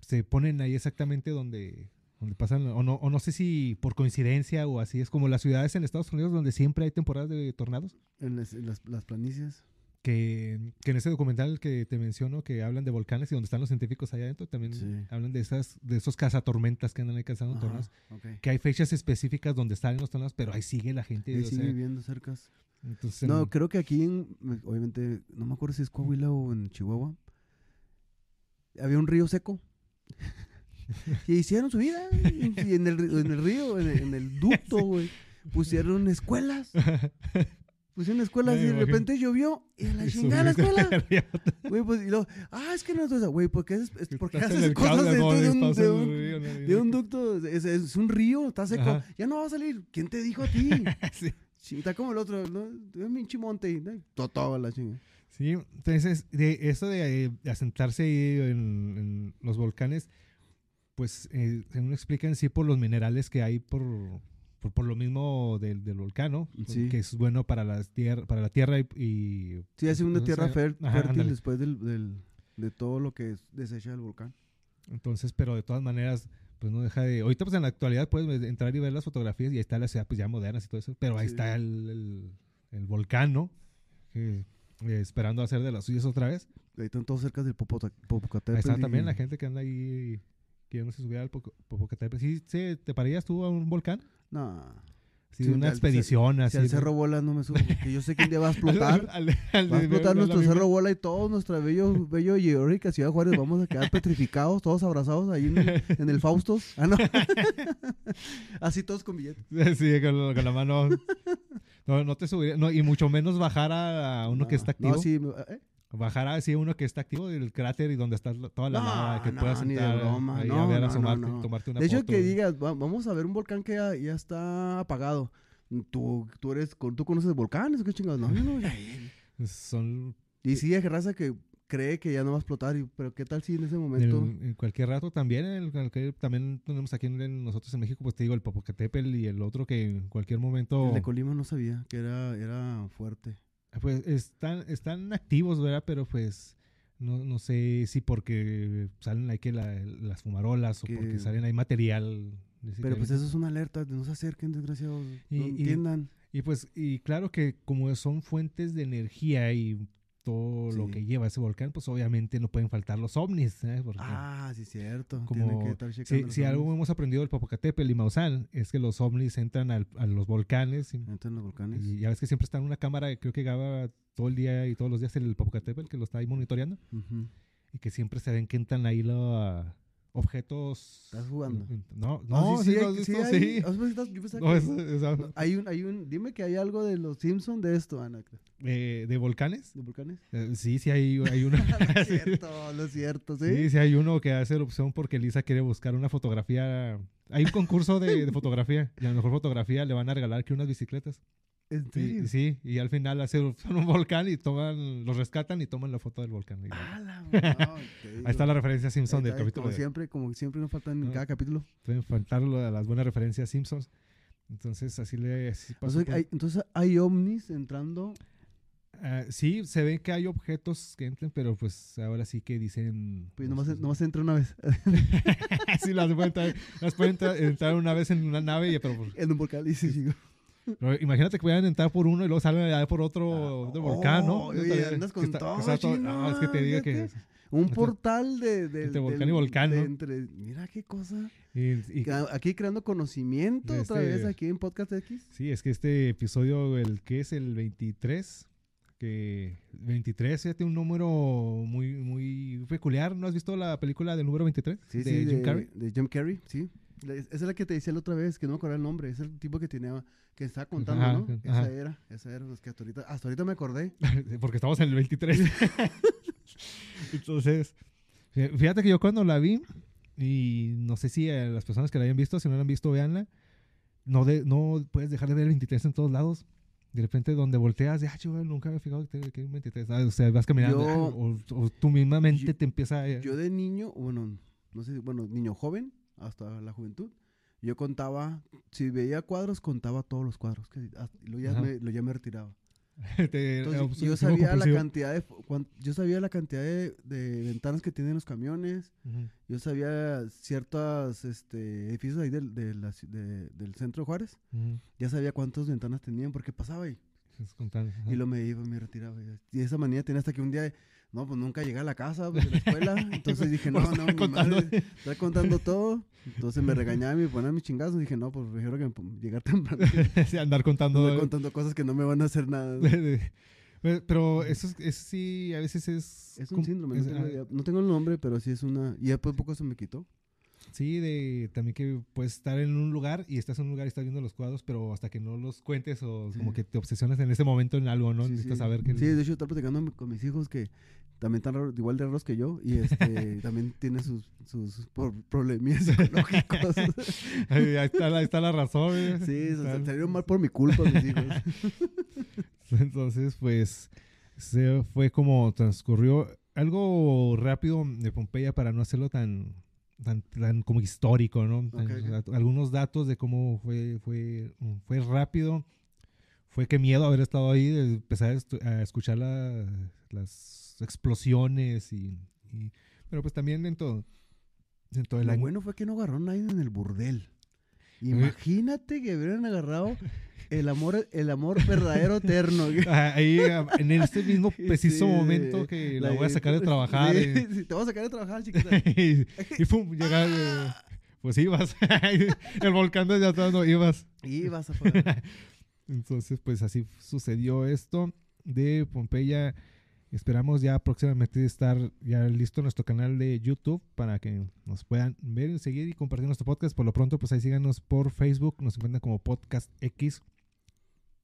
[SPEAKER 1] se ponen ahí exactamente donde, donde pasan, o no, o no sé si por coincidencia o así, es como las ciudades en Estados Unidos donde siempre hay temporadas de tornados,
[SPEAKER 2] en, las, en las, las planicies.
[SPEAKER 1] Que, que en ese documental que te menciono, que hablan de volcanes y donde están los científicos allá adentro, también
[SPEAKER 2] Sí.
[SPEAKER 1] hablan de esas de esos cazatormentas que andan ahí cazando
[SPEAKER 2] Ajá,
[SPEAKER 1] tornados,
[SPEAKER 2] ok.
[SPEAKER 1] que hay fechas específicas donde están los tornados, pero ahí sigue la gente.
[SPEAKER 2] Ahí
[SPEAKER 1] o
[SPEAKER 2] sigue
[SPEAKER 1] sea,
[SPEAKER 2] viviendo cerca.
[SPEAKER 1] entonces,
[SPEAKER 2] No,
[SPEAKER 1] en-
[SPEAKER 2] creo que aquí, en- obviamente, no me acuerdo si es Coahuila o en Chihuahua, había un río seco. y hicieron su vida. Y en el, en el río, en el, en el ducto, güey. Pusieron escuelas. Pusieron escuelas
[SPEAKER 1] Me
[SPEAKER 2] y de
[SPEAKER 1] imagino.
[SPEAKER 2] repente llovió. Y a la
[SPEAKER 1] y
[SPEAKER 2] chingada la escuela. Güey, pues, y luego, ah, es que no güey, porque, es, es porque
[SPEAKER 1] en
[SPEAKER 2] haces cosas
[SPEAKER 1] no,
[SPEAKER 2] de un, de
[SPEAKER 1] en
[SPEAKER 2] un-
[SPEAKER 1] río, no,
[SPEAKER 2] de un ducto. Es, es un río, está seco.
[SPEAKER 1] Ajá.
[SPEAKER 2] Ya no va a salir. ¿Quién te dijo a ti?
[SPEAKER 1] Sí.
[SPEAKER 2] Está como el otro, ¿no? Es un pinche monte. y, ¿no? Todo la chinga.
[SPEAKER 1] Sí, entonces, de eso de eh, asentarse ahí en, en los volcanes, pues eh, según explican, sí, por los minerales que hay por, por, por lo mismo del, del volcán. Que es bueno para, las tier- para la tierra y... y
[SPEAKER 2] Sí, hace una tierra
[SPEAKER 1] ajá,
[SPEAKER 2] fértil
[SPEAKER 1] ándale.
[SPEAKER 2] después del, del- de todo lo que es- desecha el volcán.
[SPEAKER 1] Entonces, pero de todas maneras, pues no deja de... Ahorita, pues en la actualidad puedes entrar y ver las fotografías y ahí está la ciudad, pues ya modernas y todo eso, pero ahí
[SPEAKER 2] Sí.
[SPEAKER 1] está el, el, el volcán, ¿no? Que, eh, esperando hacer de las suyas otra vez.
[SPEAKER 2] Ahí están todos cerca del Popocatépetl.
[SPEAKER 1] Ahí está
[SPEAKER 2] y-
[SPEAKER 1] también la gente que anda ahí que ya no se subiera al Popocatépetl. ¿Sí, sí, te pararías tú a un volcán?
[SPEAKER 2] No.
[SPEAKER 1] Sí,
[SPEAKER 2] Sí,
[SPEAKER 1] una
[SPEAKER 2] al-
[SPEAKER 1] expedición
[SPEAKER 2] Si
[SPEAKER 1] así.
[SPEAKER 2] al
[SPEAKER 1] de-
[SPEAKER 2] Cerro Bola no me subo, porque yo sé que un día va a explotar.
[SPEAKER 1] Al- al-
[SPEAKER 2] Va a explotar nuestro Cerro Bola y todo nuestra bello, bello y heroica Ciudad Juárez. Vamos a quedar petrificados, todos abrazados ahí en el, en el Faustos. Ah, no. Así todos con billetes.
[SPEAKER 1] Sí, con, la- con la mano. No, no te subiría. No, y mucho menos bajar a, a uno que está activo.
[SPEAKER 2] No, sí. ¿eh?
[SPEAKER 1] Bajar así uno que está activo del cráter y donde está toda la
[SPEAKER 2] No,
[SPEAKER 1] lava. Que
[SPEAKER 2] no,
[SPEAKER 1] puedas
[SPEAKER 2] ni de
[SPEAKER 1] sentar
[SPEAKER 2] broma.
[SPEAKER 1] ahí
[SPEAKER 2] No,
[SPEAKER 1] a ver,
[SPEAKER 2] no,
[SPEAKER 1] asomarte,
[SPEAKER 2] no, no.
[SPEAKER 1] tomarte una
[SPEAKER 2] De hecho,
[SPEAKER 1] foto.
[SPEAKER 2] que digas, "Va- vamos a ver un volcán que ya, ya está apagado. Tú, tú eres, tú conoces volcanes, qué chingados. No, no. ya-
[SPEAKER 1] Son
[SPEAKER 2] Y sí, hay raza que cree que ya no va a explotar. y- pero qué tal si en ese momento.
[SPEAKER 1] en, en cualquier rato también. En cualquier- también tenemos aquí en, en nosotros en México, pues te digo, el Popocatépetl y el otro que en cualquier momento.
[SPEAKER 2] El de Colima no sabía que era, era fuerte.
[SPEAKER 1] Pues están, están activos, ¿verdad? Pero pues no, no sé si porque salen ahí que la- las fumarolas o
[SPEAKER 2] Que-
[SPEAKER 1] porque salen ahí material.
[SPEAKER 2] Pero pues eso es una alerta, no se acerquen, desgraciados.
[SPEAKER 1] Y-
[SPEAKER 2] no
[SPEAKER 1] y-
[SPEAKER 2] entiendan.
[SPEAKER 1] Y pues, y claro que como son fuentes de energía y todo lo
[SPEAKER 2] Sí.
[SPEAKER 1] que lleva ese volcán, pues obviamente no pueden faltar los ovnis. Porque
[SPEAKER 2] Ah, sí, cierto.
[SPEAKER 1] como-
[SPEAKER 2] Tienen que estar
[SPEAKER 1] si, algo hemos aprendido del Popocatépetl y Maussan es que los ovnis entran al- a los volcanes y,
[SPEAKER 2] Entran los volcanes.
[SPEAKER 1] y ya ves que siempre está en una cámara, creo que graba todo el día y todos los días el Popocatépetl, que lo está ahí monitoreando. Y que siempre se ven que entran ahí los objetos.
[SPEAKER 2] ¿Estás jugando?
[SPEAKER 1] No,
[SPEAKER 2] No,
[SPEAKER 1] no,
[SPEAKER 2] sí,
[SPEAKER 1] sí,
[SPEAKER 2] sí,
[SPEAKER 1] lo has
[SPEAKER 2] hay-
[SPEAKER 1] visto,
[SPEAKER 2] sí hay-
[SPEAKER 1] sí.
[SPEAKER 2] o sea, estás- yo pensaba
[SPEAKER 1] No,
[SPEAKER 2] que-
[SPEAKER 1] es- es-
[SPEAKER 2] no, hay un, hay un, dime que hay algo de los Simpsons de esto, Ana,
[SPEAKER 1] eh, ¿De volcanes?
[SPEAKER 2] de volcanes.
[SPEAKER 1] Eh, sí, sí hay, hay uno.
[SPEAKER 2] no es
[SPEAKER 1] sí,
[SPEAKER 2] cierto, es cierto, ¿sí?
[SPEAKER 1] sí, sí hay uno que hace erupción porque Lisa quiere buscar una fotografía. Hay un concurso de, de fotografía y a la mejor fotografía le van a regalar que unas bicicletas.
[SPEAKER 2] ¿En serio?
[SPEAKER 1] Y, sí, y al final hace un volcán y toman, los rescatan y toman la foto del volcán.
[SPEAKER 2] Ah, la- no,
[SPEAKER 1] ahí está la referencia Simpson
[SPEAKER 2] Ahí
[SPEAKER 1] del capítulo.
[SPEAKER 2] Como
[SPEAKER 1] de-
[SPEAKER 2] siempre, como siempre nos faltan en
[SPEAKER 1] Ah.
[SPEAKER 2] cada capítulo.
[SPEAKER 1] Pueden faltar las buenas referencias Simpsons. Entonces así le así
[SPEAKER 2] O
[SPEAKER 1] pasó
[SPEAKER 2] sea,
[SPEAKER 1] por-
[SPEAKER 2] hay- entonces hay ovnis entrando.
[SPEAKER 1] Ah, sí, se ve que hay objetos que entran, pero pues ahora sí que dicen.
[SPEAKER 2] Pues
[SPEAKER 1] pues,
[SPEAKER 2] nomás, nomás entra una vez
[SPEAKER 1] sí, las pueden, entrar, las pueden entrar, una vez en una nave, y- pero, pues,
[SPEAKER 2] en un volcán y llegó.
[SPEAKER 1] Pero imagínate que puedan entrar por uno y luego salen allá por otro otro volcán, ¿no?
[SPEAKER 2] Oh, oye,
[SPEAKER 1] Estaría-
[SPEAKER 2] andas
[SPEAKER 1] que
[SPEAKER 2] con
[SPEAKER 1] está- que
[SPEAKER 2] todo,
[SPEAKER 1] está todo-
[SPEAKER 2] chino,
[SPEAKER 1] no, es que te digo que.
[SPEAKER 2] Un
[SPEAKER 1] Entre-
[SPEAKER 2] portal de, de-
[SPEAKER 1] entre volcán
[SPEAKER 2] del-
[SPEAKER 1] y volcán,
[SPEAKER 2] de
[SPEAKER 1] ¿no?
[SPEAKER 2] entre- mira qué cosa.
[SPEAKER 1] y- y-
[SPEAKER 2] Aquí creando conocimiento
[SPEAKER 1] De
[SPEAKER 2] otra
[SPEAKER 1] este-
[SPEAKER 2] vez aquí en Podcast X.
[SPEAKER 1] sí, es que este episodio, el que es el 23, que 23 fíjate, un número muy, muy peculiar. ¿No has visto la película del número 23?
[SPEAKER 2] Sí,
[SPEAKER 1] de
[SPEAKER 2] sí,
[SPEAKER 1] Jim
[SPEAKER 2] de,
[SPEAKER 1] Carrey.
[SPEAKER 2] de Jim Carrey, sí. Esa es la que te decía la otra vez, que no me acuerdo el nombre. Es el tipo que tenía, que estaba contando,
[SPEAKER 1] Ajá,
[SPEAKER 2] ¿no?
[SPEAKER 1] ajá.
[SPEAKER 2] Esa era, esa era. Es que hasta ahorita, hasta ahorita me acordé.
[SPEAKER 1] porque estamos en el 23. Entonces, fí- fíjate que yo cuando la vi, y no sé si a las personas que la hayan visto, si no la han visto, véanla, no, de, no puedes dejar de ver el 23 en todos lados. De repente, donde volteas, de, ah, chaval, nunca había fijado que, hay un 23. Ah, o sea, vas caminando,
[SPEAKER 2] Yo-
[SPEAKER 1] ah, o, o tú misma mente
[SPEAKER 2] yo-
[SPEAKER 1] te empieza a...
[SPEAKER 2] Yo de niño, bueno, no sé, bueno, niño joven, hasta la juventud, yo contaba, si veía cuadros, contaba todos los cuadros. Que, hasta- luego ya, me, lo ya me retiraba. Entonces, yo sabía la cantidad de, cuan- yo sabía la cantidad de, de ventanas que tienen los camiones,
[SPEAKER 1] Ujú,
[SPEAKER 2] yo sabía ciertos este, edificios ahí del, de la de- del centro de Juárez,
[SPEAKER 1] ujú.
[SPEAKER 2] ya sabía cuántas ventanas tenían porque pasaba ahí.
[SPEAKER 1] Es.
[SPEAKER 2] Y lo me iba, me retiraba. Y esa manera tenía hasta que un día, no, pues nunca llegué a la casa pues, de la escuela. Entonces dije, no, no, mi
[SPEAKER 1] contando.
[SPEAKER 2] madre está contando todo. Entonces me regañaba y me ponía mis chingazos. Dije, no, pues prefiero que pon- llegar temprano.
[SPEAKER 1] Sí, andar contando...
[SPEAKER 2] Estoy contando cosas que no me van a hacer nada.
[SPEAKER 1] Pe- Pero eso, es, eso sí, a veces es...
[SPEAKER 2] Es un síndrome, no
[SPEAKER 1] es-
[SPEAKER 2] tengo,
[SPEAKER 1] ah.
[SPEAKER 2] No tengo el nombre, pero sí es una... Y después poco se me quitó.
[SPEAKER 1] Sí, de también que puedes estar en un lugar y estás en un lugar y estás viendo los cuadros, pero hasta que no los cuentes o como que te obsesionas en ese momento en algo, ¿no?
[SPEAKER 2] Sí,
[SPEAKER 1] Necesitas
[SPEAKER 2] sí.
[SPEAKER 1] saber que...
[SPEAKER 2] Sí, de hecho, estoy platicando con mis hijos que también están igual de raros que yo y este también tienen sus, sus problemillas psicológicos.
[SPEAKER 1] ahí, está, la- ahí está la razón. ¿eh?
[SPEAKER 2] sí, se- salieron mal por mi culpa mis hijos.
[SPEAKER 1] Entonces, pues, se fue como transcurrió algo rápido de Pompeya para no hacerlo tan, tan, tan como histórico, ¿no? Algunos datos de cómo fue, fue, fue rápido. Fue que miedo haber estado ahí, de empezar a, escuchar la- las explosiones y, y- Pero pues también en todo, en todo el
[SPEAKER 2] Lo
[SPEAKER 1] año.
[SPEAKER 2] bueno fue que no agarraron a nadie en el burdel. Imagínate que hubieran agarrado El amor, el amor verdadero eterno.
[SPEAKER 1] Ah, Ahí, ah, en este mismo preciso
[SPEAKER 2] Sí,
[SPEAKER 1] momento que la voy a sacar de trabajar.
[SPEAKER 2] Sí,
[SPEAKER 1] eh,
[SPEAKER 2] sí, te voy a sacar de trabajar, chiquita.
[SPEAKER 1] y, y pum, llega. eh, pues ibas. el volcán desde atrás no ibas.
[SPEAKER 2] Y vas a.
[SPEAKER 1] Entonces, pues así sucedió esto de Pompeya. Esperamos ya próximamente estar ya listo nuestro canal de YouTube para que nos puedan ver, seguir y compartir nuestro podcast. Por lo pronto, pues ahí síganos por Facebook, nos encuentran como Podcast X.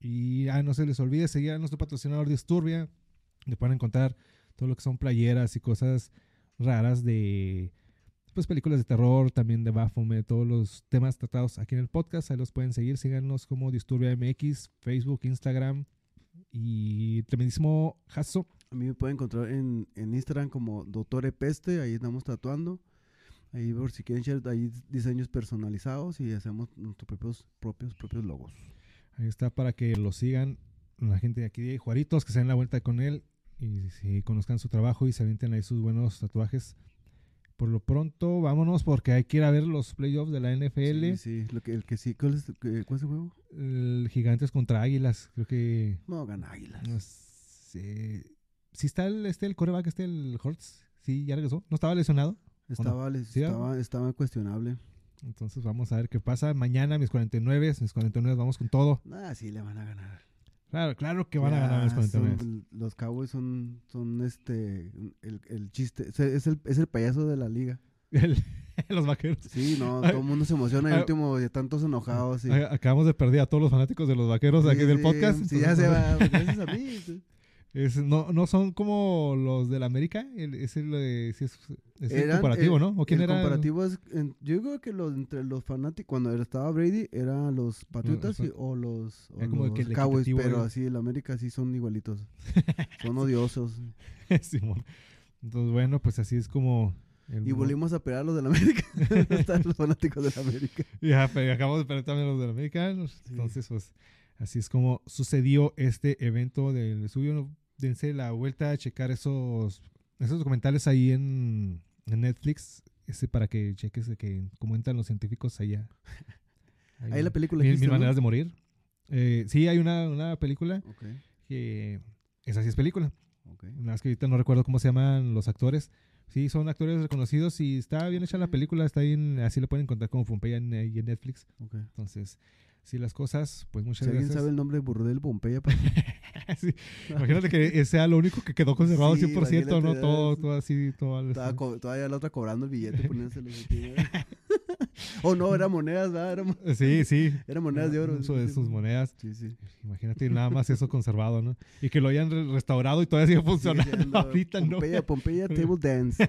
[SPEAKER 1] Y ah, no se les olvide seguir a nuestro patrocinador Disturbia. Le pueden encontrar todo lo que son playeras y cosas raras de pues películas de terror, también de Baphomet, todos los temas tratados aquí en el podcast. Ahí los pueden seguir. Síganos como Disturbia MX, Facebook, Instagram y tremendísimo Jasso.
[SPEAKER 2] A mí me pueden encontrar en, en Instagram como Doctor Peste, ahí estamos tatuando. Ahí por si quieren share, ahí diseños personalizados y hacemos nuestros propios, propios, propios logos.
[SPEAKER 1] Ahí está para que lo sigan la gente de aquí de Juaritos, que se den la vuelta con él y si conozcan su trabajo y se avienten ahí sus buenos tatuajes. Por lo pronto, vámonos porque hay que ir a ver los playoffs de la NFL.
[SPEAKER 2] Sí, sí, lo que, el que sí, ¿cuál es, cuál es el juego?
[SPEAKER 1] El Gigantes contra Águilas. Creo que.
[SPEAKER 2] No, gana Águilas.
[SPEAKER 1] No sé. Si está el, este, el coreback, este, el Hortz. Sí, ya regresó. ¿No estaba lesionado?
[SPEAKER 2] Estaba, les-
[SPEAKER 1] ¿Sí,
[SPEAKER 2] estaba, estaba cuestionable.
[SPEAKER 1] Entonces vamos a ver qué pasa. Mañana mis 49, mis 49 vamos con todo.
[SPEAKER 2] Ah, sí, le van a ganar.
[SPEAKER 1] Claro, claro que van a ganar mis
[SPEAKER 2] Ya,
[SPEAKER 1] 49.
[SPEAKER 2] son- los Cowboys son, son este, el, el chiste, es el- es el, payaso de la liga.
[SPEAKER 1] El- los vaqueros.
[SPEAKER 2] Sí, no, todo el mundo se emociona el último de tantos enojados. y-
[SPEAKER 1] Acabamos de perder a todos los fanáticos de los vaqueros
[SPEAKER 2] Sí,
[SPEAKER 1] aquí del podcast.
[SPEAKER 2] Sí, ya se va, gracias a mí. sí.
[SPEAKER 1] Es- no, no son como los del América. El, es el, es, es el
[SPEAKER 2] Eran-
[SPEAKER 1] comparativo,
[SPEAKER 2] el-
[SPEAKER 1] ¿no? ¿O quién
[SPEAKER 2] el
[SPEAKER 1] era?
[SPEAKER 2] comparativo es, en- yo creo que los, entre los fanáticos, cuando estaba Brady, eran los Patriotas y-
[SPEAKER 1] eso-
[SPEAKER 2] o los, o
[SPEAKER 1] Era como
[SPEAKER 2] los Cowboys, pero
[SPEAKER 1] ahí.
[SPEAKER 2] así el América sí son igualitos. son odiosos.
[SPEAKER 1] Simón. Entonces, bueno, pues así es como.
[SPEAKER 2] Y
[SPEAKER 1] mo-
[SPEAKER 2] volvimos a pelear a los del América. Están los fanáticos del América.
[SPEAKER 1] Ya, pero acabamos de perder también a los del América. Entonces, pues así es como sucedió este evento del estudio. Dense la vuelta a checar esos, esos documentales ahí en, en Netflix. Ese para que cheques de que comentan los científicos allá.
[SPEAKER 2] Ahí la película
[SPEAKER 1] Mil, mil maneras de morir. Eh, sí, hay una, una película
[SPEAKER 2] Ok,
[SPEAKER 1] que esa sí es película.
[SPEAKER 2] ok.
[SPEAKER 1] Nada más que ahorita no recuerdo cómo se llaman los actores. Sí, son actores reconocidos y está bien hecha la película. Está bien, así la pueden encontrar como Pompeya en, ahí en Netflix.
[SPEAKER 2] ok.
[SPEAKER 1] Entonces, sí, las cosas, pues muchas
[SPEAKER 2] Si alguien sabe el nombre de Burdel Pompeya, pa-
[SPEAKER 1] Sí, Imagínate que sea lo único que quedó conservado
[SPEAKER 2] Sí,
[SPEAKER 1] 100%, ¿no? Todo, todo así, todo.
[SPEAKER 2] co- todavía la otra cobrando el billete, poniéndoselo. oh, no, eran monedas, ¿verdad? Eran, mo-
[SPEAKER 1] Sí, sí.
[SPEAKER 2] eran monedas de oro.
[SPEAKER 1] Uso de sus monedas.
[SPEAKER 2] Sí, sí.
[SPEAKER 1] Imagínate nada más eso conservado, ¿no? Y que lo hayan re- restaurado y todavía sigue funcionando ¿no?
[SPEAKER 2] Pompeya, Pompeya Table Dance.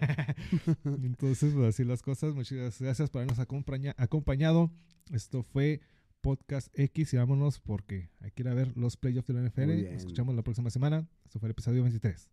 [SPEAKER 1] Entonces, pues así las cosas. Muchas gracias por habernos acompaña- acompañado. Esto fue Podcast X y vámonos porque hay que ir a ver los playoffs de la NFL. Nos escuchamos la próxima semana. Esto fue el episodio 23.